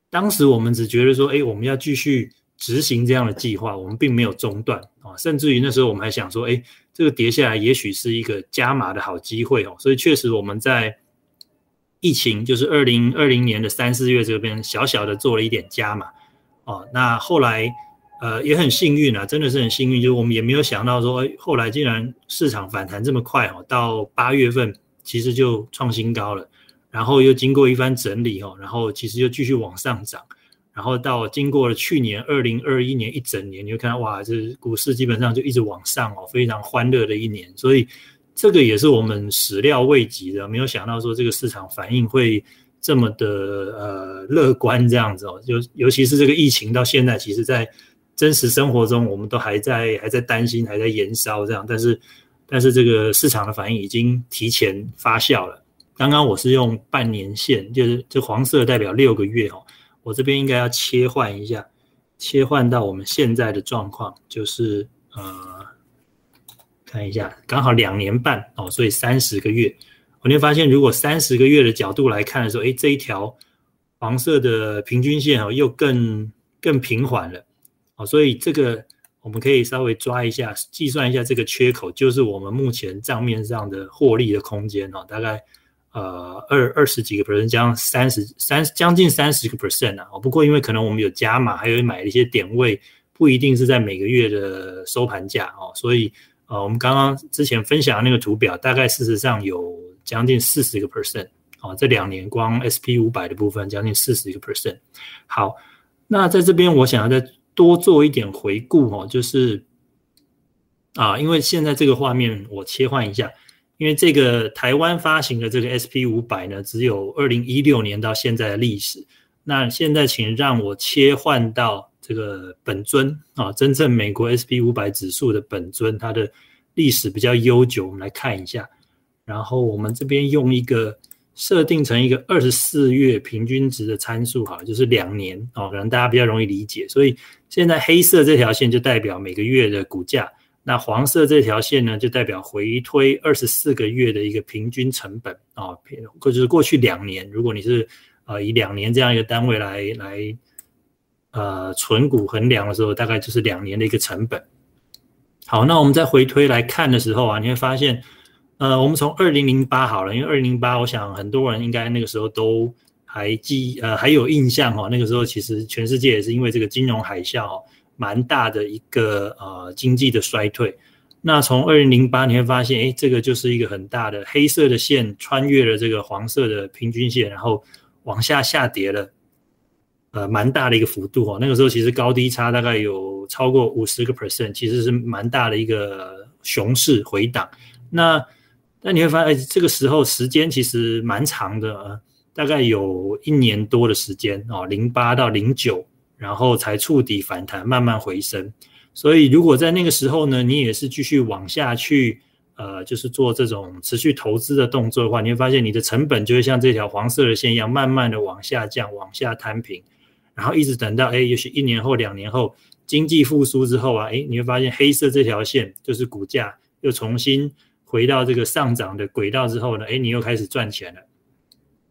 当时我们只觉得说，哎，我们要继续执行这样的计划，我们并没有中断啊，甚至于那时候我们还想说，哎，这个跌下来也许是一个加码的好机会哦。所以确实我们在疫情就是二零二零年的三四月这边小小的做了一点加码。哦，那后来。呃，也很幸运啊，真的是很幸运，就是我们也没有想到说，哎，后来竟然市场反弹这么快哦，到八月份其实就创新高了，然后又经过一番整理哦，然后其实又继续往上涨，然后到经过了去年二零二一年一整年，你会看到哇，这股市基本上就一直往上哦，非常欢乐的一年，所以这个也是我们始料未及的，没有想到说这个市场反应会这么的呃乐观这样子哦，尤尤其是这个疫情到现在，其实在真实生活中，我们都还在还在担心，还在延烧这样，但是但是这个市场的反应已经提前发酵了。刚刚我是用半年线，就是这黄色代表六个月哦，我这边应该要切换一下，切换到我们现在的状况，就是呃，看一下，刚好两年半哦，所以三十个月。我会发现，如果三十个月的角度来看的时候，哎，这一条黄色的平均线哦，又更更平缓了。哦所以这个我们可以稍微抓一下，计算一下这个缺口，就是我们目前账面上的获利的空间哦，大概呃二二十几个 percent，将三十三将近三十个 percent 啊。哦，不过因为可能我们有加码，还有买了一些点位，不一定是在每个月的收盘价哦，所以呃，我们刚刚之前分享的那个图表，大概事实上有将近四十个 percent 哦，这两年光 SP 五百的部分将近四十个 percent。好，那在这边我想要再多做一点回顾哦，就是啊，因为现在这个画面我切换一下，因为这个台湾发行的这个 SP 五百呢，只有二零一六年到现在的历史。那现在请让我切换到这个本尊啊，真正美国 SP 五百指数的本尊，它的历史比较悠久，我们来看一下。然后我们这边用一个。设定成一个二十四月平均值的参数，好，就是两年哦，可能大家比较容易理解。所以现在黑色这条线就代表每个月的股价，那黄色这条线呢，就代表回推二十四个月的一个平均成本啊，或者是过去两年，如果你是呃以两年这样一个单位来来呃存股衡量的时候，大概就是两年的一个成本。好，那我们再回推来看的时候啊，你会发现。呃，我们从二零零八好了，因为二零零八，我想很多人应该那个时候都还记呃还有印象哈。那个时候其实全世界也是因为这个金融海啸，蛮大的一个呃经济的衰退。那从二零零八你会发现，哎，这个就是一个很大的黑色的线穿越了这个黄色的平均线，然后往下下跌了，呃，蛮大的一个幅度哦。那个时候其实高低差大概有超过五十个 percent，其实是蛮大的一个熊市回档。那那你会发现，这个时候时间其实蛮长的，大概有一年多的时间哦，零八到零九，然后才触底反弹，慢慢回升。所以如果在那个时候呢，你也是继续往下去，呃，就是做这种持续投资的动作的话，你会发现你的成本就会像这条黄色的线一样，慢慢的往下降，往下摊平，然后一直等到哎，也许一年后、两年后经济复苏之后啊，哎，你会发现黑色这条线就是股价又重新。回到这个上涨的轨道之后呢，哎，你又开始赚钱了。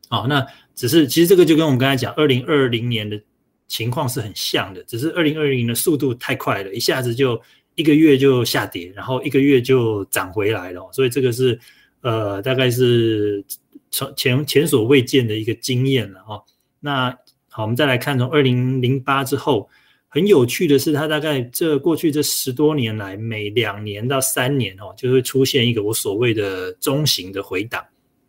好，那只是其实这个就跟我们刚才讲二零二零年的情况是很像的，只是二零二零的速度太快了，一下子就一个月就下跌，然后一个月就涨回来了，所以这个是呃大概是从前前所未见的一个经验了哦。那我们再来看从二零零八之后。很有趣的是，它大概这过去这十多年来，每两年到三年哦，就会出现一个我所谓的中型的回档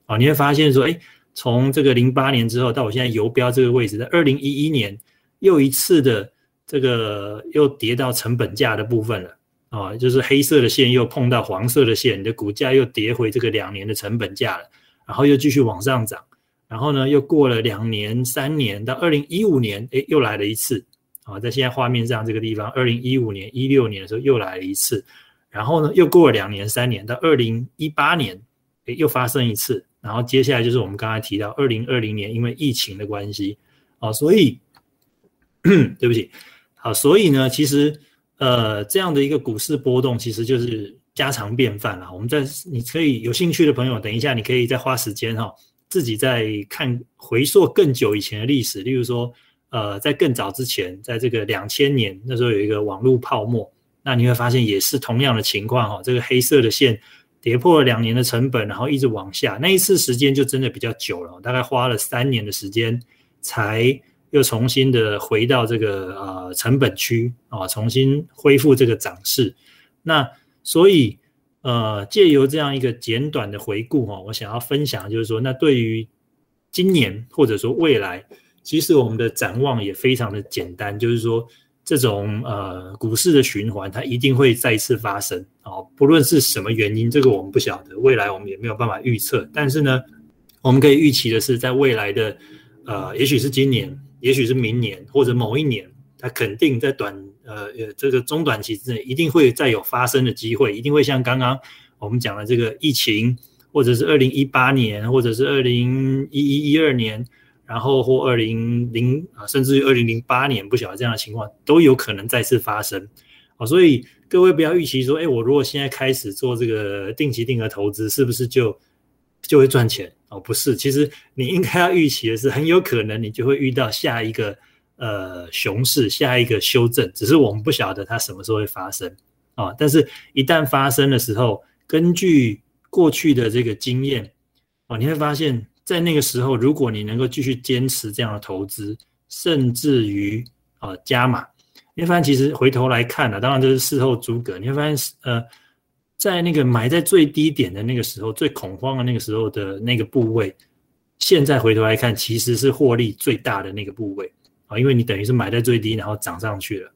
啊。你会发现说，哎，从这个零八年之后到我现在游标这个位置，在二零一一年又一次的这个又跌到成本价的部分了啊，就是黑色的线又碰到黄色的线，你的股价又跌回这个两年的成本价了，然后又继续往上涨，然后呢又过了两年、三年，到二零一五年，哎，又来了一次。啊，在现在画面上这个地方，二零一五年、一六年的时候又来了一次，然后呢，又过了两年、三年，到二零一八年，哎，又发生一次，然后接下来就是我们刚才提到二零二零年，因为疫情的关系，啊，所以 *coughs* 对不起，好，所以呢，其实呃，这样的一个股市波动，其实就是家常便饭了。我们在你可以有兴趣的朋友，等一下你可以再花时间哈，自己在看回溯更久以前的历史，例如说。呃，在更早之前，在这个两千年那时候有一个网络泡沫，那你会发现也是同样的情况哈。这个黑色的线跌破了两年的成本，然后一直往下，那一次时间就真的比较久了，大概花了三年的时间，才又重新的回到这个呃成本区啊，重新恢复这个涨势。那所以呃，借由这样一个简短的回顾哈，我想要分享就是说，那对于今年或者说未来。其实我们的展望也非常的简单，就是说这种呃股市的循环，它一定会再次发生哦，不论是什么原因，这个我们不晓得，未来我们也没有办法预测。但是呢，我们可以预期的是，在未来的呃，也许是今年，也许是明年，或者某一年，它肯定在短呃呃这个中短期之内，一定会再有发生的机会，一定会像刚刚我们讲的这个疫情，或者是二零一八年，或者是二零一一一二年。然后或二零零啊，甚至于二零零八年，不晓得这样的情况都有可能再次发生啊，所以各位不要预期说，哎，我如果现在开始做这个定期定额投资，是不是就就会赚钱哦？不是，其实你应该要预期的是，很有可能你就会遇到下一个呃熊市，下一个修正，只是我们不晓得它什么时候会发生啊。但是一旦发生的时候，根据过去的这个经验哦，你会发现。在那个时候，如果你能够继续坚持这样的投资，甚至于啊加码，你会发现其实回头来看呢，当然这是事后诸葛。你会发现，呃，在那个买在最低点的那个时候，最恐慌的那个时候的那个部位，现在回头来看，其实是获利最大的那个部位啊，因为你等于是买在最低，然后涨上去了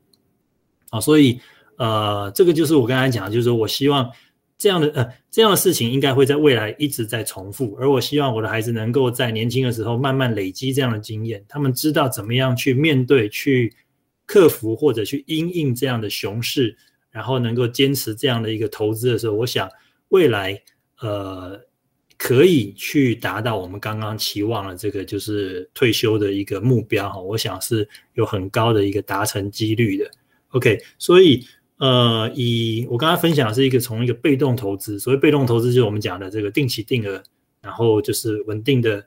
啊，所以呃，这个就是我刚才讲，就是说我希望。这样的呃，这样的事情应该会在未来一直在重复，而我希望我的孩子能够在年轻的时候慢慢累积这样的经验，他们知道怎么样去面对、去克服或者去因应这样的熊市，然后能够坚持这样的一个投资的时候，我想未来呃可以去达到我们刚刚期望的这个就是退休的一个目标哈，我想是有很高的一个达成几率的。OK，所以。呃，以我刚刚分享的是一个从一个被动投资，所谓被动投资就是我们讲的这个定期定额，然后就是稳定的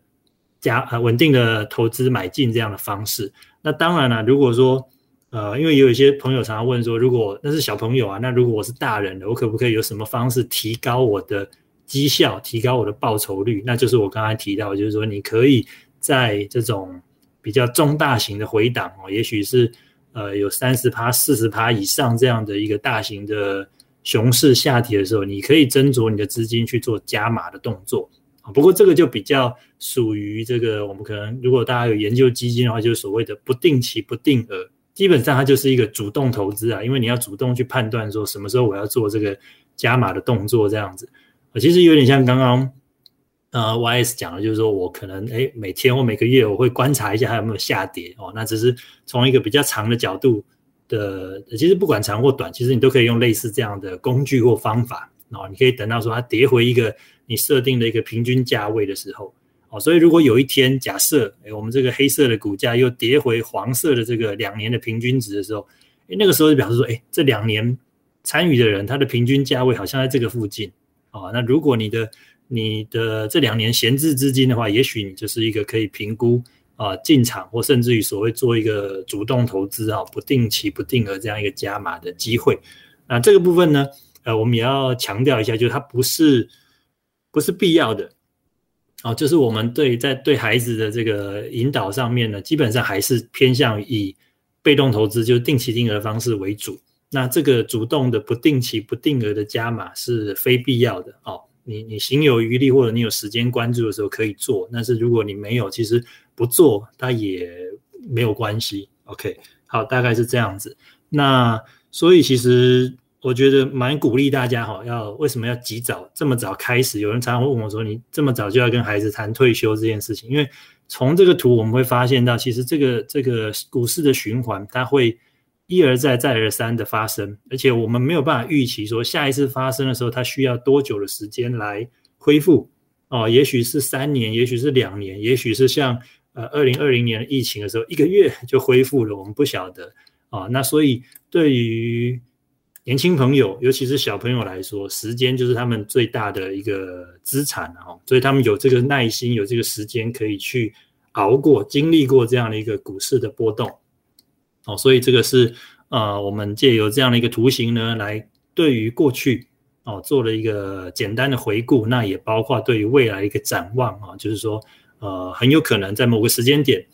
加呃稳定的投资买进这样的方式。那当然了，如果说呃，因为有一些朋友常常问说，如果那是小朋友啊，那如果我是大人的，我可不可以有什么方式提高我的绩效，提高我的报酬率？那就是我刚才提到，就是说你可以在这种比较中大型的回档哦，也许是。呃，有三十趴、四十趴以上这样的一个大型的熊市下跌的时候，你可以斟酌你的资金去做加码的动作。不过这个就比较属于这个，我们可能如果大家有研究基金的话，就是所谓的不定期不定额，基本上它就是一个主动投资啊，因为你要主动去判断说什么时候我要做这个加码的动作，这样子，其实有点像刚刚。呃，Y S 讲的就是说我可能哎，每天或每个月我会观察一下它有没有下跌哦。那只是从一个比较长的角度的，其实不管长或短，其实你都可以用类似这样的工具或方法哦。你可以等到说它跌回一个你设定的一个平均价位的时候哦。所以如果有一天假设哎，我们这个黑色的股价又跌回黄色的这个两年的平均值的时候，哎，那个时候就表示说哎，这两年参与的人他的平均价位好像在这个附近。啊。那如果你的你的这两年闲置资金的话，也许你就是一个可以评估啊进场或甚至于所谓做一个主动投资啊不定期不定额这样一个加码的机会。那这个部分呢，呃，我们也要强调一下，就是它不是不是必要的。哦，就是我们对在对孩子的这个引导上面呢，基本上还是偏向以被动投资，就是定期定额方式为主。那这个主动的不定期不定额的加码是非必要的哦。你你行有余力或者你有时间关注的时候可以做，但是如果你没有，其实不做它也没有关系。OK，好，大概是这样子。那所以其实。我觉得蛮鼓励大家哈，要为什么要及早这么早开始？有人常常会问我说：“你这么早就要跟孩子谈退休这件事情？”因为从这个图我们会发现到，其实这个这个股市的循环，它会一而再再而三的发生，而且我们没有办法预期说下一次发生的时候，它需要多久的时间来恢复哦？也许是三年，也许是两年，也许是像呃二零二零年疫情的时候，一个月就恢复了，我们不晓得啊。那所以对于年轻朋友，尤其是小朋友来说，时间就是他们最大的一个资产哈，所以他们有这个耐心，有这个时间可以去熬过、经历过这样的一个股市的波动哦。所以这个是呃，我们借由这样的一个图形呢，来对于过去哦做了一个简单的回顾，那也包括对于未来一个展望啊，就是说呃，很有可能在某个时间点。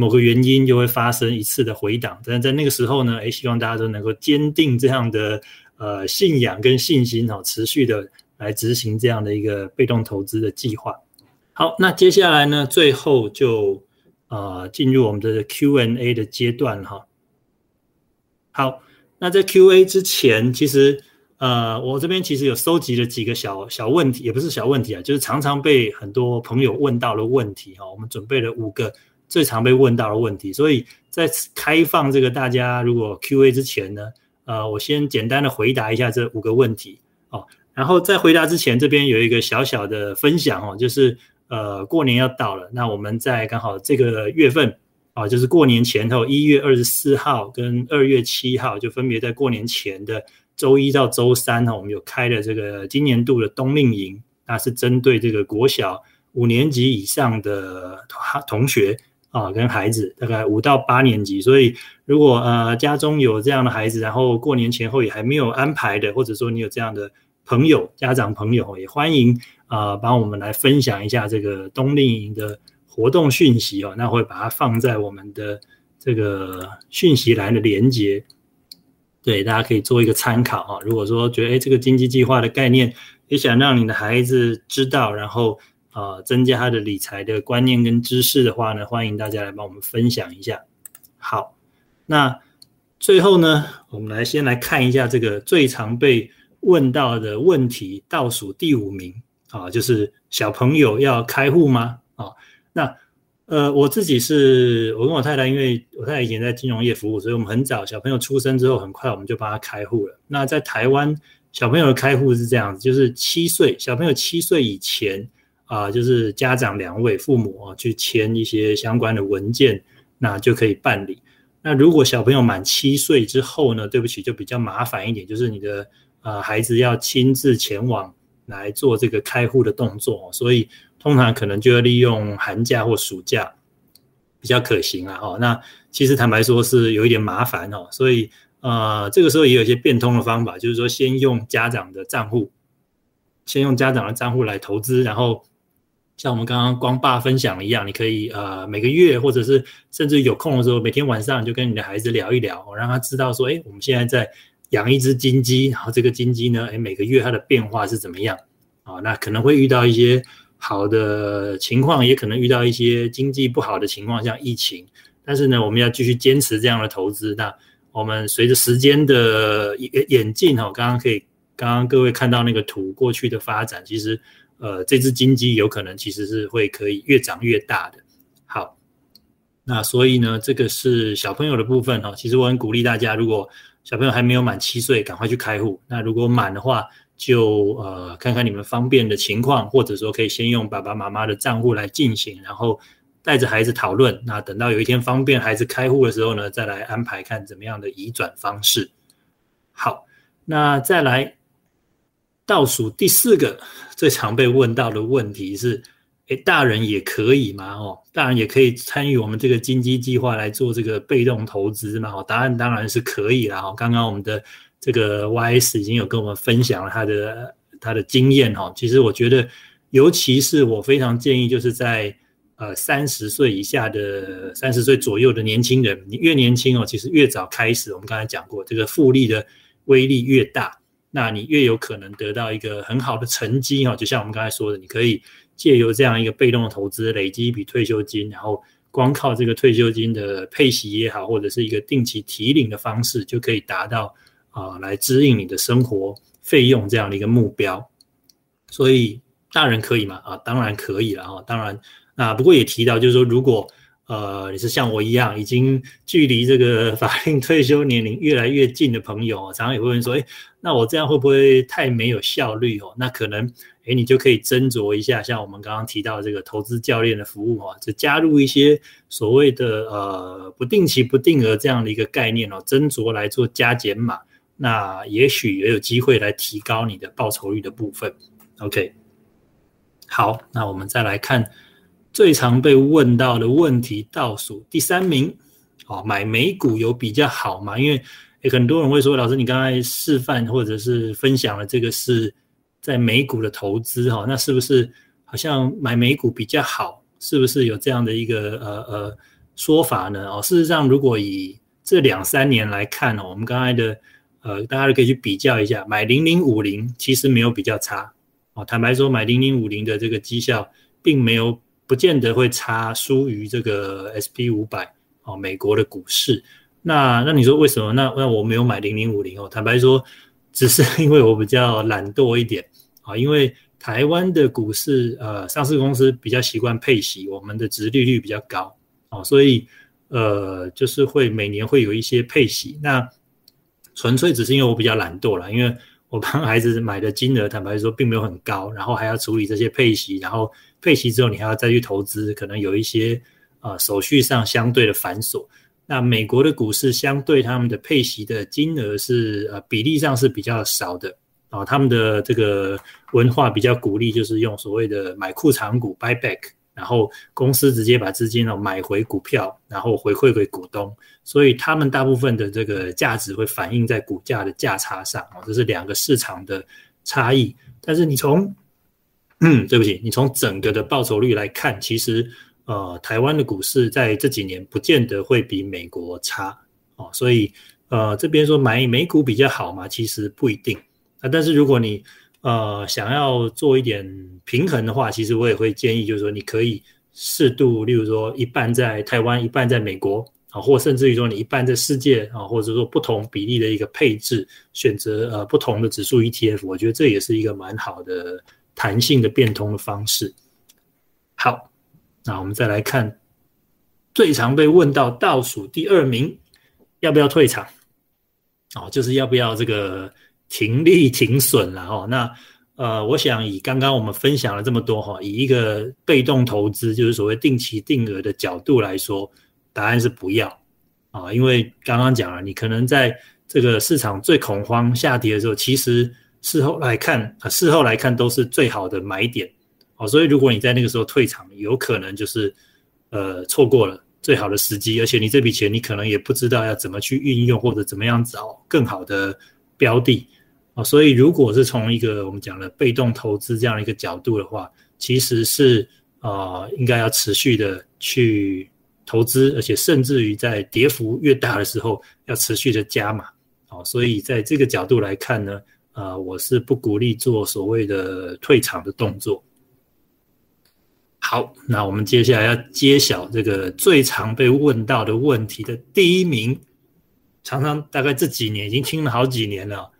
某个原因就会发生一次的回档，但是在那个时候呢，诶，希望大家都能够坚定这样的呃信仰跟信心，哈，持续的来执行这样的一个被动投资的计划。好，那接下来呢，最后就呃进入我们的 Q&A 的阶段，哈。好，那在 Q&A 之前，其实呃我这边其实有收集了几个小小问题，也不是小问题啊，就是常常被很多朋友问到的问题，哈，我们准备了五个。最常被问到的问题，所以在开放这个大家如果 Q&A 之前呢，呃，我先简单的回答一下这五个问题哦。然后在回答之前，这边有一个小小的分享哦，就是呃，过年要到了，那我们在刚好这个月份啊，就是过年前头一月二十四号跟二月七号，就分别在过年前的周一到周三哈，我们有开了这个今年度的冬令营，那是针对这个国小五年级以上的同学。啊，跟孩子大概五到八年级，所以如果呃家中有这样的孩子，然后过年前后也还没有安排的，或者说你有这样的朋友、家长朋友，也欢迎啊帮我们来分享一下这个冬令营的活动讯息哦，那会把它放在我们的这个讯息栏的连接，对，大家可以做一个参考啊。如果说觉得哎这个经济计划的概念也想让你的孩子知道，然后。啊，增加他的理财的观念跟知识的话呢，欢迎大家来帮我们分享一下。好，那最后呢，我们来先来看一下这个最常被问到的问题，倒数第五名啊，就是小朋友要开户吗？啊，那呃，我自己是我跟我太太，因为我太太以前在金融业服务，所以我们很早小朋友出生之后，很快我们就帮他开户了。那在台湾，小朋友的开户是这样子，就是七岁小朋友七岁以前。啊，就是家长两位父母啊，去签一些相关的文件，那就可以办理。那如果小朋友满七岁之后呢，对不起，就比较麻烦一点，就是你的呃孩子要亲自前往来做这个开户的动作，所以通常可能就要利用寒假或暑假比较可行啊。哦，那其实坦白说是有一点麻烦哦，所以呃这个时候也有一些变通的方法，就是说先用家长的账户，先用家长的账户来投资，然后。像我们刚刚光爸分享一样，你可以呃每个月或者是甚至有空的时候，每天晚上就跟你的孩子聊一聊，让他知道说，哎，我们现在在养一只金鸡，然后这个金鸡呢，哎，每个月它的变化是怎么样啊？那可能会遇到一些好的情况，也可能遇到一些经济不好的情况，像疫情。但是呢，我们要继续坚持这样的投资。那我们随着时间的演演进哈，刚刚可以刚刚各位看到那个图过去的发展，其实。呃，这只金鸡有可能其实是会可以越长越大的。好，那所以呢，这个是小朋友的部分哈。其实我很鼓励大家，如果小朋友还没有满七岁，赶快去开户。那如果满的话，就呃看看你们方便的情况，或者说可以先用爸爸妈妈的账户来进行，然后带着孩子讨论。那等到有一天方便孩子开户的时候呢，再来安排看怎么样的移转方式。好，那再来。倒数第四个最常被问到的问题是：诶，大人也可以吗？哦，大人也可以参与我们这个金鸡计划来做这个被动投资吗？哦，答案当然是可以啦。哦，刚刚我们的这个 YS 已经有跟我们分享了他的他的经验哈。其实我觉得，尤其是我非常建议，就是在呃三十岁以下的三十岁左右的年轻人，你越年轻哦，其实越早开始，我们刚才讲过，这个复利的威力越大。那你越有可能得到一个很好的成绩哈，就像我们刚才说的，你可以借由这样一个被动的投资累积一笔退休金，然后光靠这个退休金的配息也好，或者是一个定期提领的方式，就可以达到啊来支应你的生活费用这样的一个目标。所以大人可以吗？啊，当然可以了哈，当然那不过也提到就是说如果。呃，你是像我一样已经距离这个法定退休年龄越来越近的朋友，常常也会问说，哎，那我这样会不会太没有效率哦？那可能，哎，你就可以斟酌一下，像我们刚刚提到这个投资教练的服务哦，就加入一些所谓的呃不定期不定额这样的一个概念哦，斟酌来做加减码，那也许也有机会来提高你的报酬率的部分。OK，好，那我们再来看。最常被问到的问题倒数第三名，哦，买美股有比较好吗？因为很多人会说，老师，你刚才示范或者是分享了这个是在美股的投资，哈，那是不是好像买美股比较好？是不是有这样的一个呃呃说法呢？哦，事实上，如果以这两三年来看哦，我们刚才的呃，大家都可以去比较一下，买零零五零其实没有比较差，哦，坦白说，买零零五零的这个绩效并没有。不见得会差输于这个 S P 五百哦，美国的股市。那那你说为什么？那那我没有买零零五零哦。坦白说，只是因为我比较懒惰一点啊。因为台湾的股市呃，上市公司比较习惯配息，我们的值利率比较高哦，所以呃，就是会每年会有一些配息。那纯粹只是因为我比较懒惰了，因为我帮孩子买的金额，坦白说并没有很高，然后还要处理这些配息，然后。配息之后，你还要再去投资，可能有一些呃手续上相对的繁琐。那美国的股市相对他们的配息的金额是呃比例上是比较少的啊，他们的这个文化比较鼓励就是用所谓的买库藏股 buy back，然后公司直接把资金哦买回股票，然后回馈给股东，所以他们大部分的这个价值会反映在股价的价差上哦，这是两个市场的差异。但是你从嗯，*coughs* 对不起，你从整个的报酬率来看，其实呃，台湾的股市在这几年不见得会比美国差哦，所以呃，这边说买美股比较好嘛，其实不一定啊。但是如果你呃想要做一点平衡的话，其实我也会建议，就是说你可以适度，例如说一半在台湾，一半在美国啊，或甚至于说你一半在世界啊，或者说不同比例的一个配置，选择呃不同的指数 ETF，我觉得这也是一个蛮好的。弹性的变通的方式。好，那我们再来看最常被问到倒数第二名，要不要退场？哦，就是要不要这个停利停损了哦。那呃，我想以刚刚我们分享了这么多哈，以一个被动投资，就是所谓定期定额的角度来说，答案是不要啊，因为刚刚讲了，你可能在这个市场最恐慌下跌的时候，其实。事后来看啊，事后来看都是最好的买点哦，所以如果你在那个时候退场，有可能就是呃错过了最好的时机，而且你这笔钱你可能也不知道要怎么去运用或者怎么样找更好的标的所以如果是从一个我们讲的被动投资这样一个角度的话，其实是呃应该要持续的去投资，而且甚至于在跌幅越大的时候要持续的加码哦，所以在这个角度来看呢。啊，我是不鼓励做所谓的退场的动作。好，那我们接下来要揭晓这个最常被问到的问题的第一名，常常大概这几年已经听了好几年了。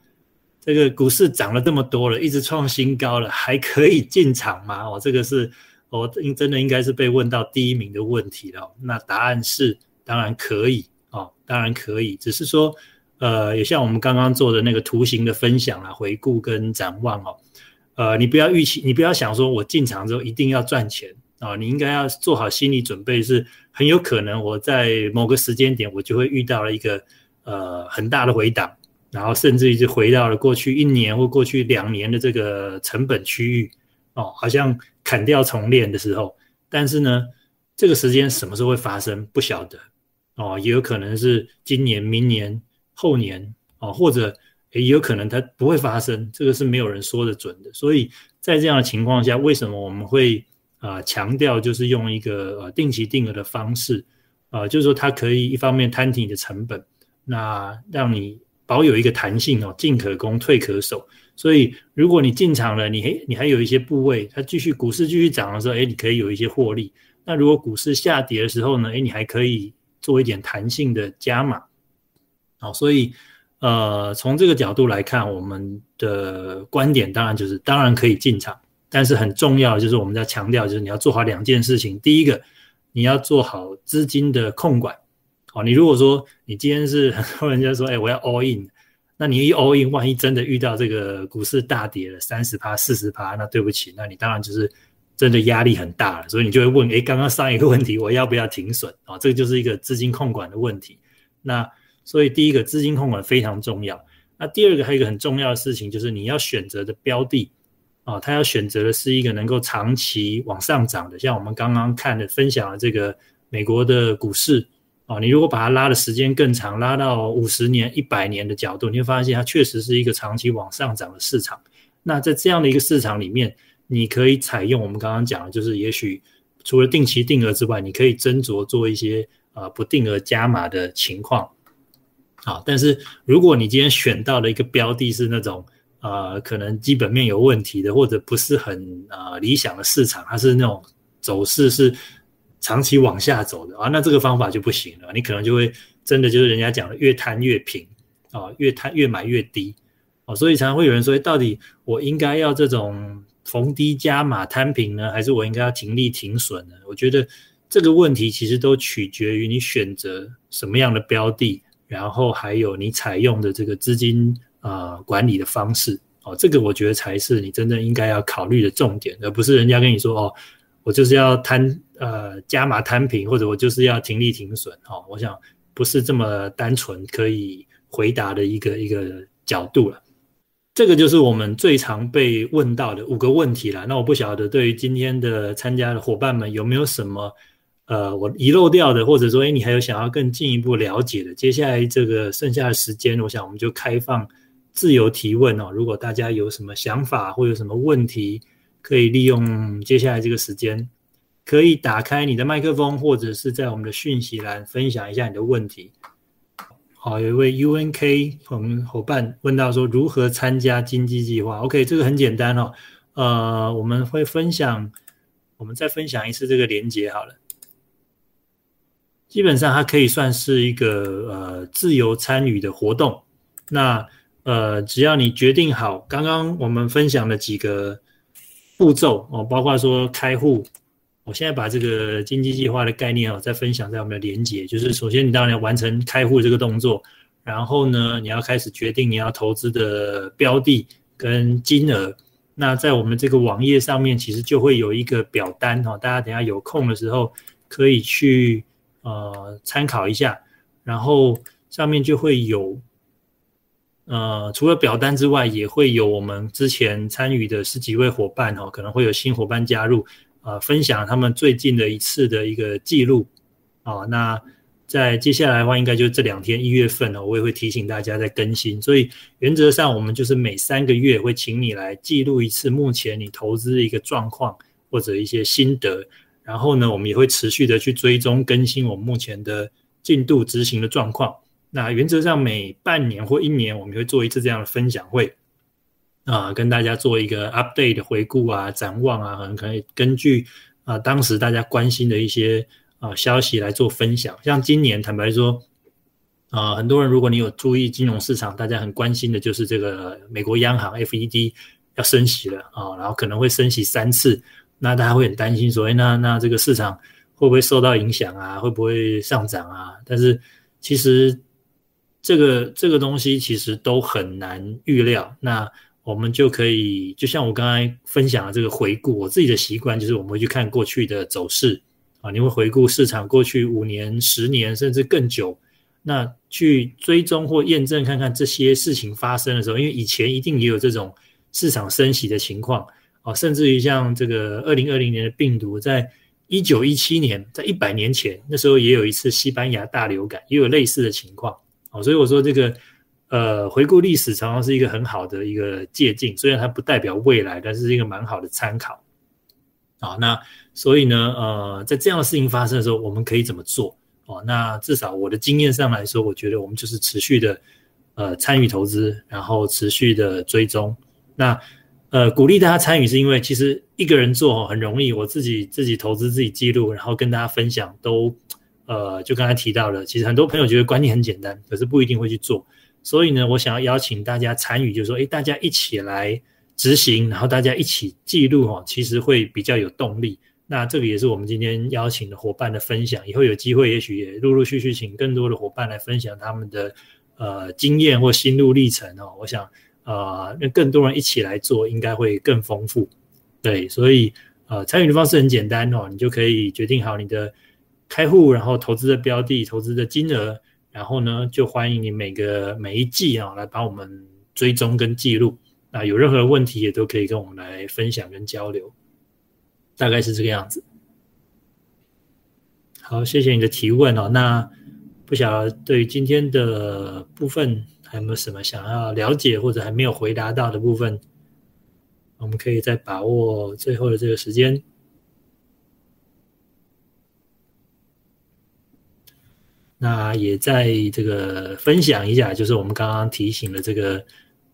这个股市涨了这么多了，一直创新高了，还可以进场吗？哦，这个是我应真的应该是被问到第一名的问题了。那答案是当然可以哦，当然可以，只是说。呃，也像我们刚刚做的那个图形的分享啊，回顾跟展望哦。呃，你不要预期，你不要想说我进场之后一定要赚钱啊，你应该要做好心理准备，是很有可能我在某个时间点我就会遇到了一个呃很大的回档然后甚至于就回到了过去一年或过去两年的这个成本区域哦，好像砍掉重练的时候。但是呢，这个时间什么时候会发生不晓得哦，也有可能是今年、明年、后年哦，或者也有可能它不会发生，这个是没有人说的准的。所以在这样的情况下，为什么我们会啊强调就是用一个呃定期定额的方式啊，就是说它可以一方面摊提你的成本，那让你。保有一个弹性哦，进可攻，退可守。所以，如果你进场了，你还你还有一些部位，它继续股市继续涨的时候，哎，你可以有一些获利。那如果股市下跌的时候呢，哎，你还可以做一点弹性的加码。好，所以呃，从这个角度来看，我们的观点当然就是，当然可以进场，但是很重要就是我们在强调，就是你要做好两件事情。第一个，你要做好资金的控管。你如果说你今天是 *laughs* 很多人家说，哎，我要 all in，那你一 all in，万一真的遇到这个股市大跌了三十趴、四十趴，那对不起，那你当然就是真的压力很大了。所以你就会问，哎，刚刚上一个问题，我要不要停损？啊，这个就是一个资金控管的问题。那所以第一个资金控管非常重要。那第二个还有一个很重要的事情，就是你要选择的标的啊，他要选择的是一个能够长期往上涨的，像我们刚刚看的分享的这个美国的股市。哦，你如果把它拉的时间更长，拉到五十年、一百年的角度，你会发现它确实是一个长期往上涨的市场。那在这样的一个市场里面，你可以采用我们刚刚讲的，就是也许除了定期定额之外，你可以斟酌做一些呃不定额加码的情况。好，但是如果你今天选到的一个标的是那种呃可能基本面有问题的，或者不是很呃理想的市场，它是那种走势是。长期往下走的啊，那这个方法就不行了。你可能就会真的就是人家讲的越摊越平啊，越摊越买越低哦。所以常常会有人说，到底我应该要这种逢低加码摊平呢，还是我应该要停利停损呢？我觉得这个问题其实都取决于你选择什么样的标的，然后还有你采用的这个资金啊管理的方式哦。这个我觉得才是你真正应该要考虑的重点，而不是人家跟你说哦。我就是要摊呃加码摊平，或者我就是要停利停损哦。我想不是这么单纯可以回答的一个一个角度了。这个就是我们最常被问到的五个问题了。那我不晓得对于今天的参加的伙伴们有没有什么呃我遗漏掉的，或者说哎你还有想要更进一步了解的？接下来这个剩下的时间，我想我们就开放自由提问哦。如果大家有什么想法或有什么问题。可以利用接下来这个时间，可以打开你的麦克风，或者是在我们的讯息栏分享一下你的问题。好，有一位 UNK 朋伙伴问到说，如何参加经济计划？OK，这个很简单哦。呃，我们会分享，我们再分享一次这个连接好了。基本上它可以算是一个呃自由参与的活动。那呃，只要你决定好刚刚我们分享的几个。步骤哦，包括说开户，我现在把这个经济计划的概念哦，再分享在我们的连接。就是首先你当然要完成开户这个动作，然后呢，你要开始决定你要投资的标的跟金额。那在我们这个网页上面，其实就会有一个表单哦，大家等下有空的时候可以去呃参考一下，然后上面就会有。呃，除了表单之外，也会有我们之前参与的十几位伙伴哦，可能会有新伙伴加入，呃，分享他们最近的一次的一个记录啊。那在接下来的话，应该就是这两天一月份呢，我也会提醒大家在更新。所以原则上，我们就是每三个月会请你来记录一次目前你投资的一个状况或者一些心得，然后呢，我们也会持续的去追踪更新我们目前的进度执行的状况。那原则上每半年或一年，我们会做一次这样的分享会，啊，跟大家做一个 update 的回顾啊、展望啊，很可以根据啊当时大家关心的一些啊消息来做分享。像今年，坦白说，啊，很多人如果你有注意金融市场，大家很关心的就是这个美国央行 FED 要升息了啊，然后可能会升息三次，那大家会很担心说，哎，那那这个市场会不会受到影响啊？会不会上涨啊？但是其实。这个这个东西其实都很难预料，那我们就可以就像我刚才分享的这个回顾，我自己的习惯就是我们会去看过去的走势。啊，你会回顾市场过去五年、十年甚至更久，那去追踪或验证看看这些事情发生的时候，因为以前一定也有这种市场升息的情况。哦，甚至于像这个二零二零年的病毒，在一九一七年，在一百年前那时候也有一次西班牙大流感，也有类似的情况哦，所以我说这个呃回顾历史常常是一个很好的一个借鉴，虽然它不代表未来，但是一个蛮好的参考啊。那所以呢，呃，在这样的事情发生的时候，我们可以怎么做？哦，那至少我的经验上来说，我觉得我们就是持续的，呃，参与投资，然后持续的追踪。那呃，鼓励大家参与，是因为其实一个人做很容易，我自己自己投资自己记录，然后跟大家分享，都呃，就刚才提到了，其实很多朋友觉得观念很简单，可是不一定会去做。所以呢，我想要邀请大家参与，就是说，诶，大家一起来执行，然后大家一起记录哦，其实会比较有动力。那这个也是我们今天邀请的伙伴的分享，以后有机会也许也陆陆续续请更多的伙伴来分享他们的呃经验或心路历程哦。我想呃，那更多人一起来做，应该会更丰富。对，所以呃，参与的方式很简单哦，你就可以决定好你的开户，然后投资的标的、投资的金额，然后呢，就欢迎你每个每一季啊来帮我们追踪跟记录。那有任何问题也都可以跟我们来分享跟交流。大概是这个样子。好，谢谢你的提问哦。那不晓得对今天的部分，还有没有什么想要了解或者还没有回答到的部分？我们可以再把握最后的这个时间。那也在这个分享一下，就是我们刚刚提醒的这个。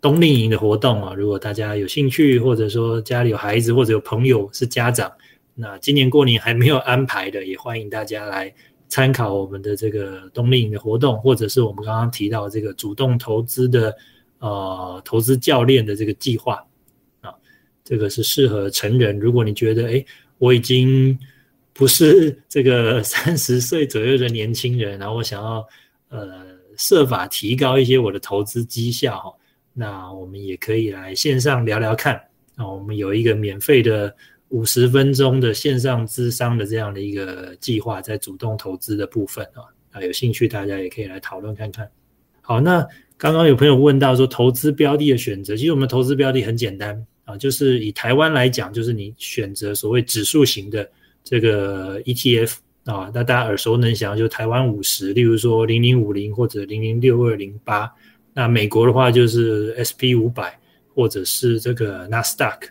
冬令营的活动啊，如果大家有兴趣，或者说家里有孩子，或者有朋友是家长，那今年过年还没有安排的，也欢迎大家来参考我们的这个冬令营的活动，或者是我们刚刚提到这个主动投资的呃投资教练的这个计划啊，这个是适合成人。如果你觉得哎，我已经不是这个 *laughs* 三十岁左右的年轻人，然后我想要呃设法提高一些我的投资绩效。那我们也可以来线上聊聊看啊，我们有一个免费的五十分钟的线上咨商的这样的一个计划，在主动投资的部分啊，啊有兴趣大家也可以来讨论看看。好，那刚刚有朋友问到说投资标的的选择，其实我们投资标的很简单啊，就是以台湾来讲，就是你选择所谓指数型的这个 ETF 啊，那大家耳熟能详就台湾五十，例如说零零五零或者零零六二零八。那美国的话就是 S P 五百或者是这个纳斯达克。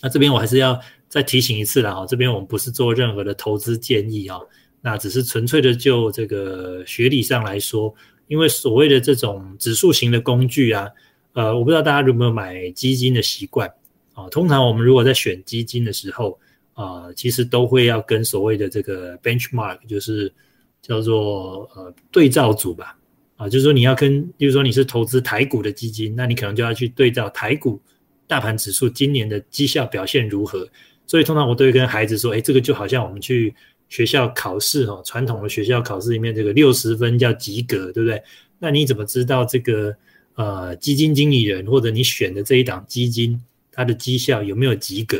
那这边我还是要再提醒一次了哈，这边我们不是做任何的投资建议啊，那只是纯粹的就这个学理上来说，因为所谓的这种指数型的工具啊，呃，我不知道大家有没有买基金的习惯啊？通常我们如果在选基金的时候啊，其实都会要跟所谓的这个 benchmark，就是叫做呃对照组吧。啊，就是说你要跟，比如说你是投资台股的基金，那你可能就要去对照台股大盘指数今年的绩效表现如何。所以通常我都会跟孩子说，哎，这个就好像我们去学校考试哦，传统的学校考试里面这个六十分叫及格，对不对？那你怎么知道这个呃基金经理人或者你选的这一档基金它的绩效有没有及格？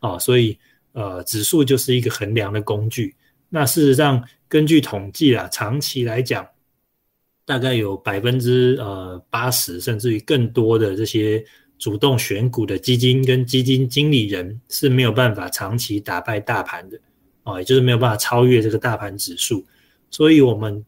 哦，所以呃指数就是一个衡量的工具。那事实上根据统计啊，长期来讲。大概有百分之呃八十，甚至于更多的这些主动选股的基金跟基金经理人是没有办法长期打败大盘的啊，也就是没有办法超越这个大盘指数。所以，我们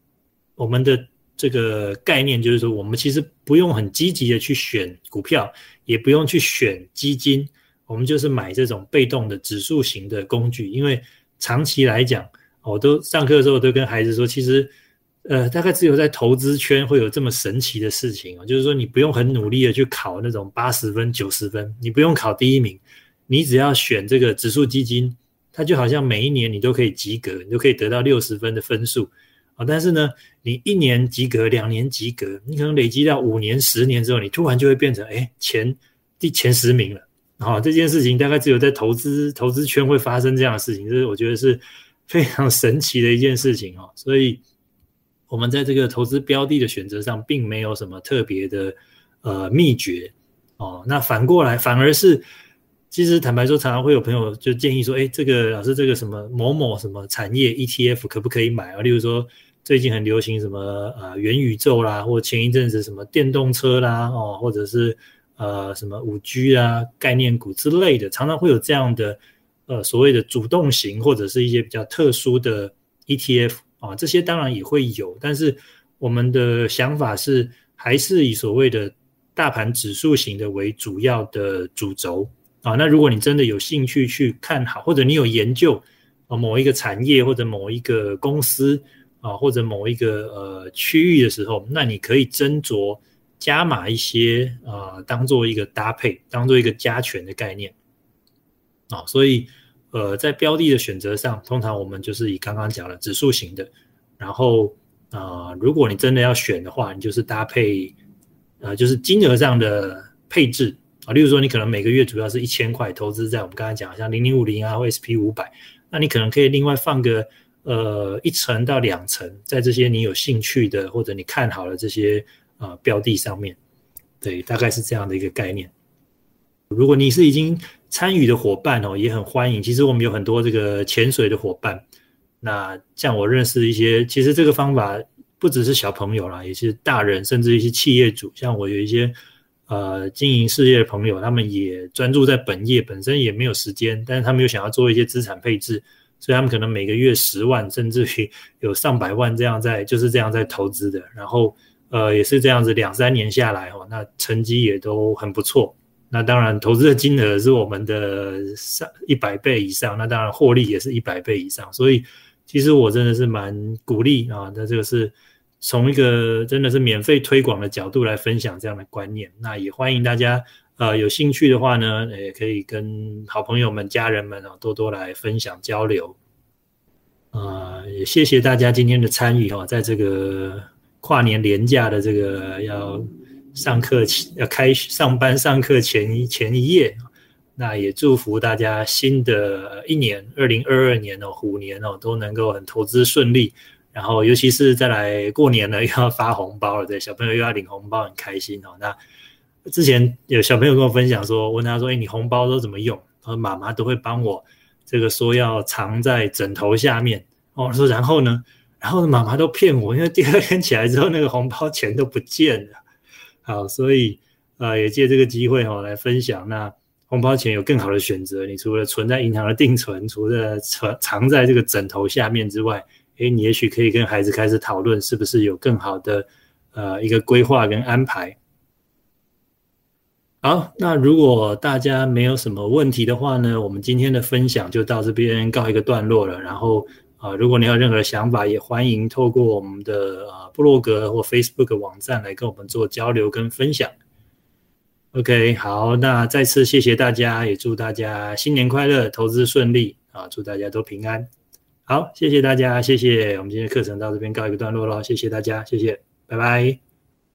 我们的这个概念就是说，我们其实不用很积极的去选股票，也不用去选基金，我们就是买这种被动的指数型的工具。因为长期来讲，我都上课的时候都跟孩子说，其实。呃，大概只有在投资圈会有这么神奇的事情啊，就是说你不用很努力的去考那种八十分、九十分，你不用考第一名，你只要选这个指数基金，它就好像每一年你都可以及格，你都可以得到六十分的分数啊。但是呢，你一年及格，两年及格，你可能累积到五年、十年之后，你突然就会变成哎前第前十名了。好，这件事情大概只有在投资投资圈会发生这样的事情，这是我觉得是非常神奇的一件事情哦，所以。我们在这个投资标的的选择上，并没有什么特别的呃秘诀哦。那反过来，反而是其实坦白说，常常会有朋友就建议说：“哎，这个老师，这个什么某某什么产业 ETF 可不可以买啊？”例如说最近很流行什么呃元宇宙啦，或前一阵子什么电动车啦，哦，或者是呃什么五 G 啊概念股之类的，常常会有这样的呃所谓的主动型或者是一些比较特殊的 ETF 啊，这些当然也会有，但是我们的想法是还是以所谓的大盘指数型的为主要的主轴啊。那如果你真的有兴趣去看好，或者你有研究某一个产业或者某一个公司。啊，或者某一个呃区域的时候，那你可以斟酌加码一些啊，当做一个搭配，当做一个加权的概念啊。所以呃，在标的的选择上，通常我们就是以刚刚讲的指数型的。然后啊，如果你真的要选的话，你就是搭配呃，就是金额上的配置啊。例如说，你可能每个月主要是一千块投资在我们刚才讲像零零五零啊或 SP 五百，那你可能可以另外放个。呃，一层到两层，在这些你有兴趣的或者你看好了这些呃标的上面，对，大概是这样的一个概念。如果你是已经参与的伙伴哦，也很欢迎。其实我们有很多这个潜水的伙伴，那像我认识一些，其实这个方法不只是小朋友啦，也是大人，甚至一些企业主。像我有一些呃经营事业的朋友，他们也专注在本业，本身也没有时间，但是他们又想要做一些资产配置。所以他们可能每个月十万，甚至于有上百万这样在，就是这样在投资的。然后，呃，也是这样子两三年下来哦，那成绩也都很不错。那当然，投资的金额是我们的上一百倍以上，那当然获利也是一百倍以上。所以，其实我真的是蛮鼓励啊。那这个是从一个真的是免费推广的角度来分享这样的观念。那也欢迎大家。呃，有兴趣的话呢，也可以跟好朋友们、家人们啊多多来分享交流。啊，也谢谢大家今天的参与哈，在这个跨年连假的这个要上课前、要开上班上课前一前一夜，那也祝福大家新的一年二零二二年哦，虎年哦都能够很投资顺利。然后，尤其是再来过年了，又要发红包了，对小朋友又要领红包，很开心哦。那之前有小朋友跟我分享说，问他说：“哎，你红包都怎么用？”他说：“妈妈都会帮我这个说要藏在枕头下面。”哦，说然后呢？然后妈妈都骗我，因为第二天起来之后，那个红包钱都不见了。好，所以呃，也借这个机会哦，来分享。那红包钱有更好的选择，你除了存在银行的定存，除了藏藏在这个枕头下面之外，哎，你也许可以跟孩子开始讨论，是不是有更好的呃一个规划跟安排。好，那如果大家没有什么问题的话呢，我们今天的分享就到这边告一个段落了。然后啊，如果你有任何想法，也欢迎透过我们的啊布洛格或 Facebook 网站来跟我们做交流跟分享。OK，好，那再次谢谢大家，也祝大家新年快乐，投资顺利啊，祝大家都平安。好，谢谢大家，谢谢，我们今天课程到这边告一个段落喽，谢谢大家，谢谢，拜拜。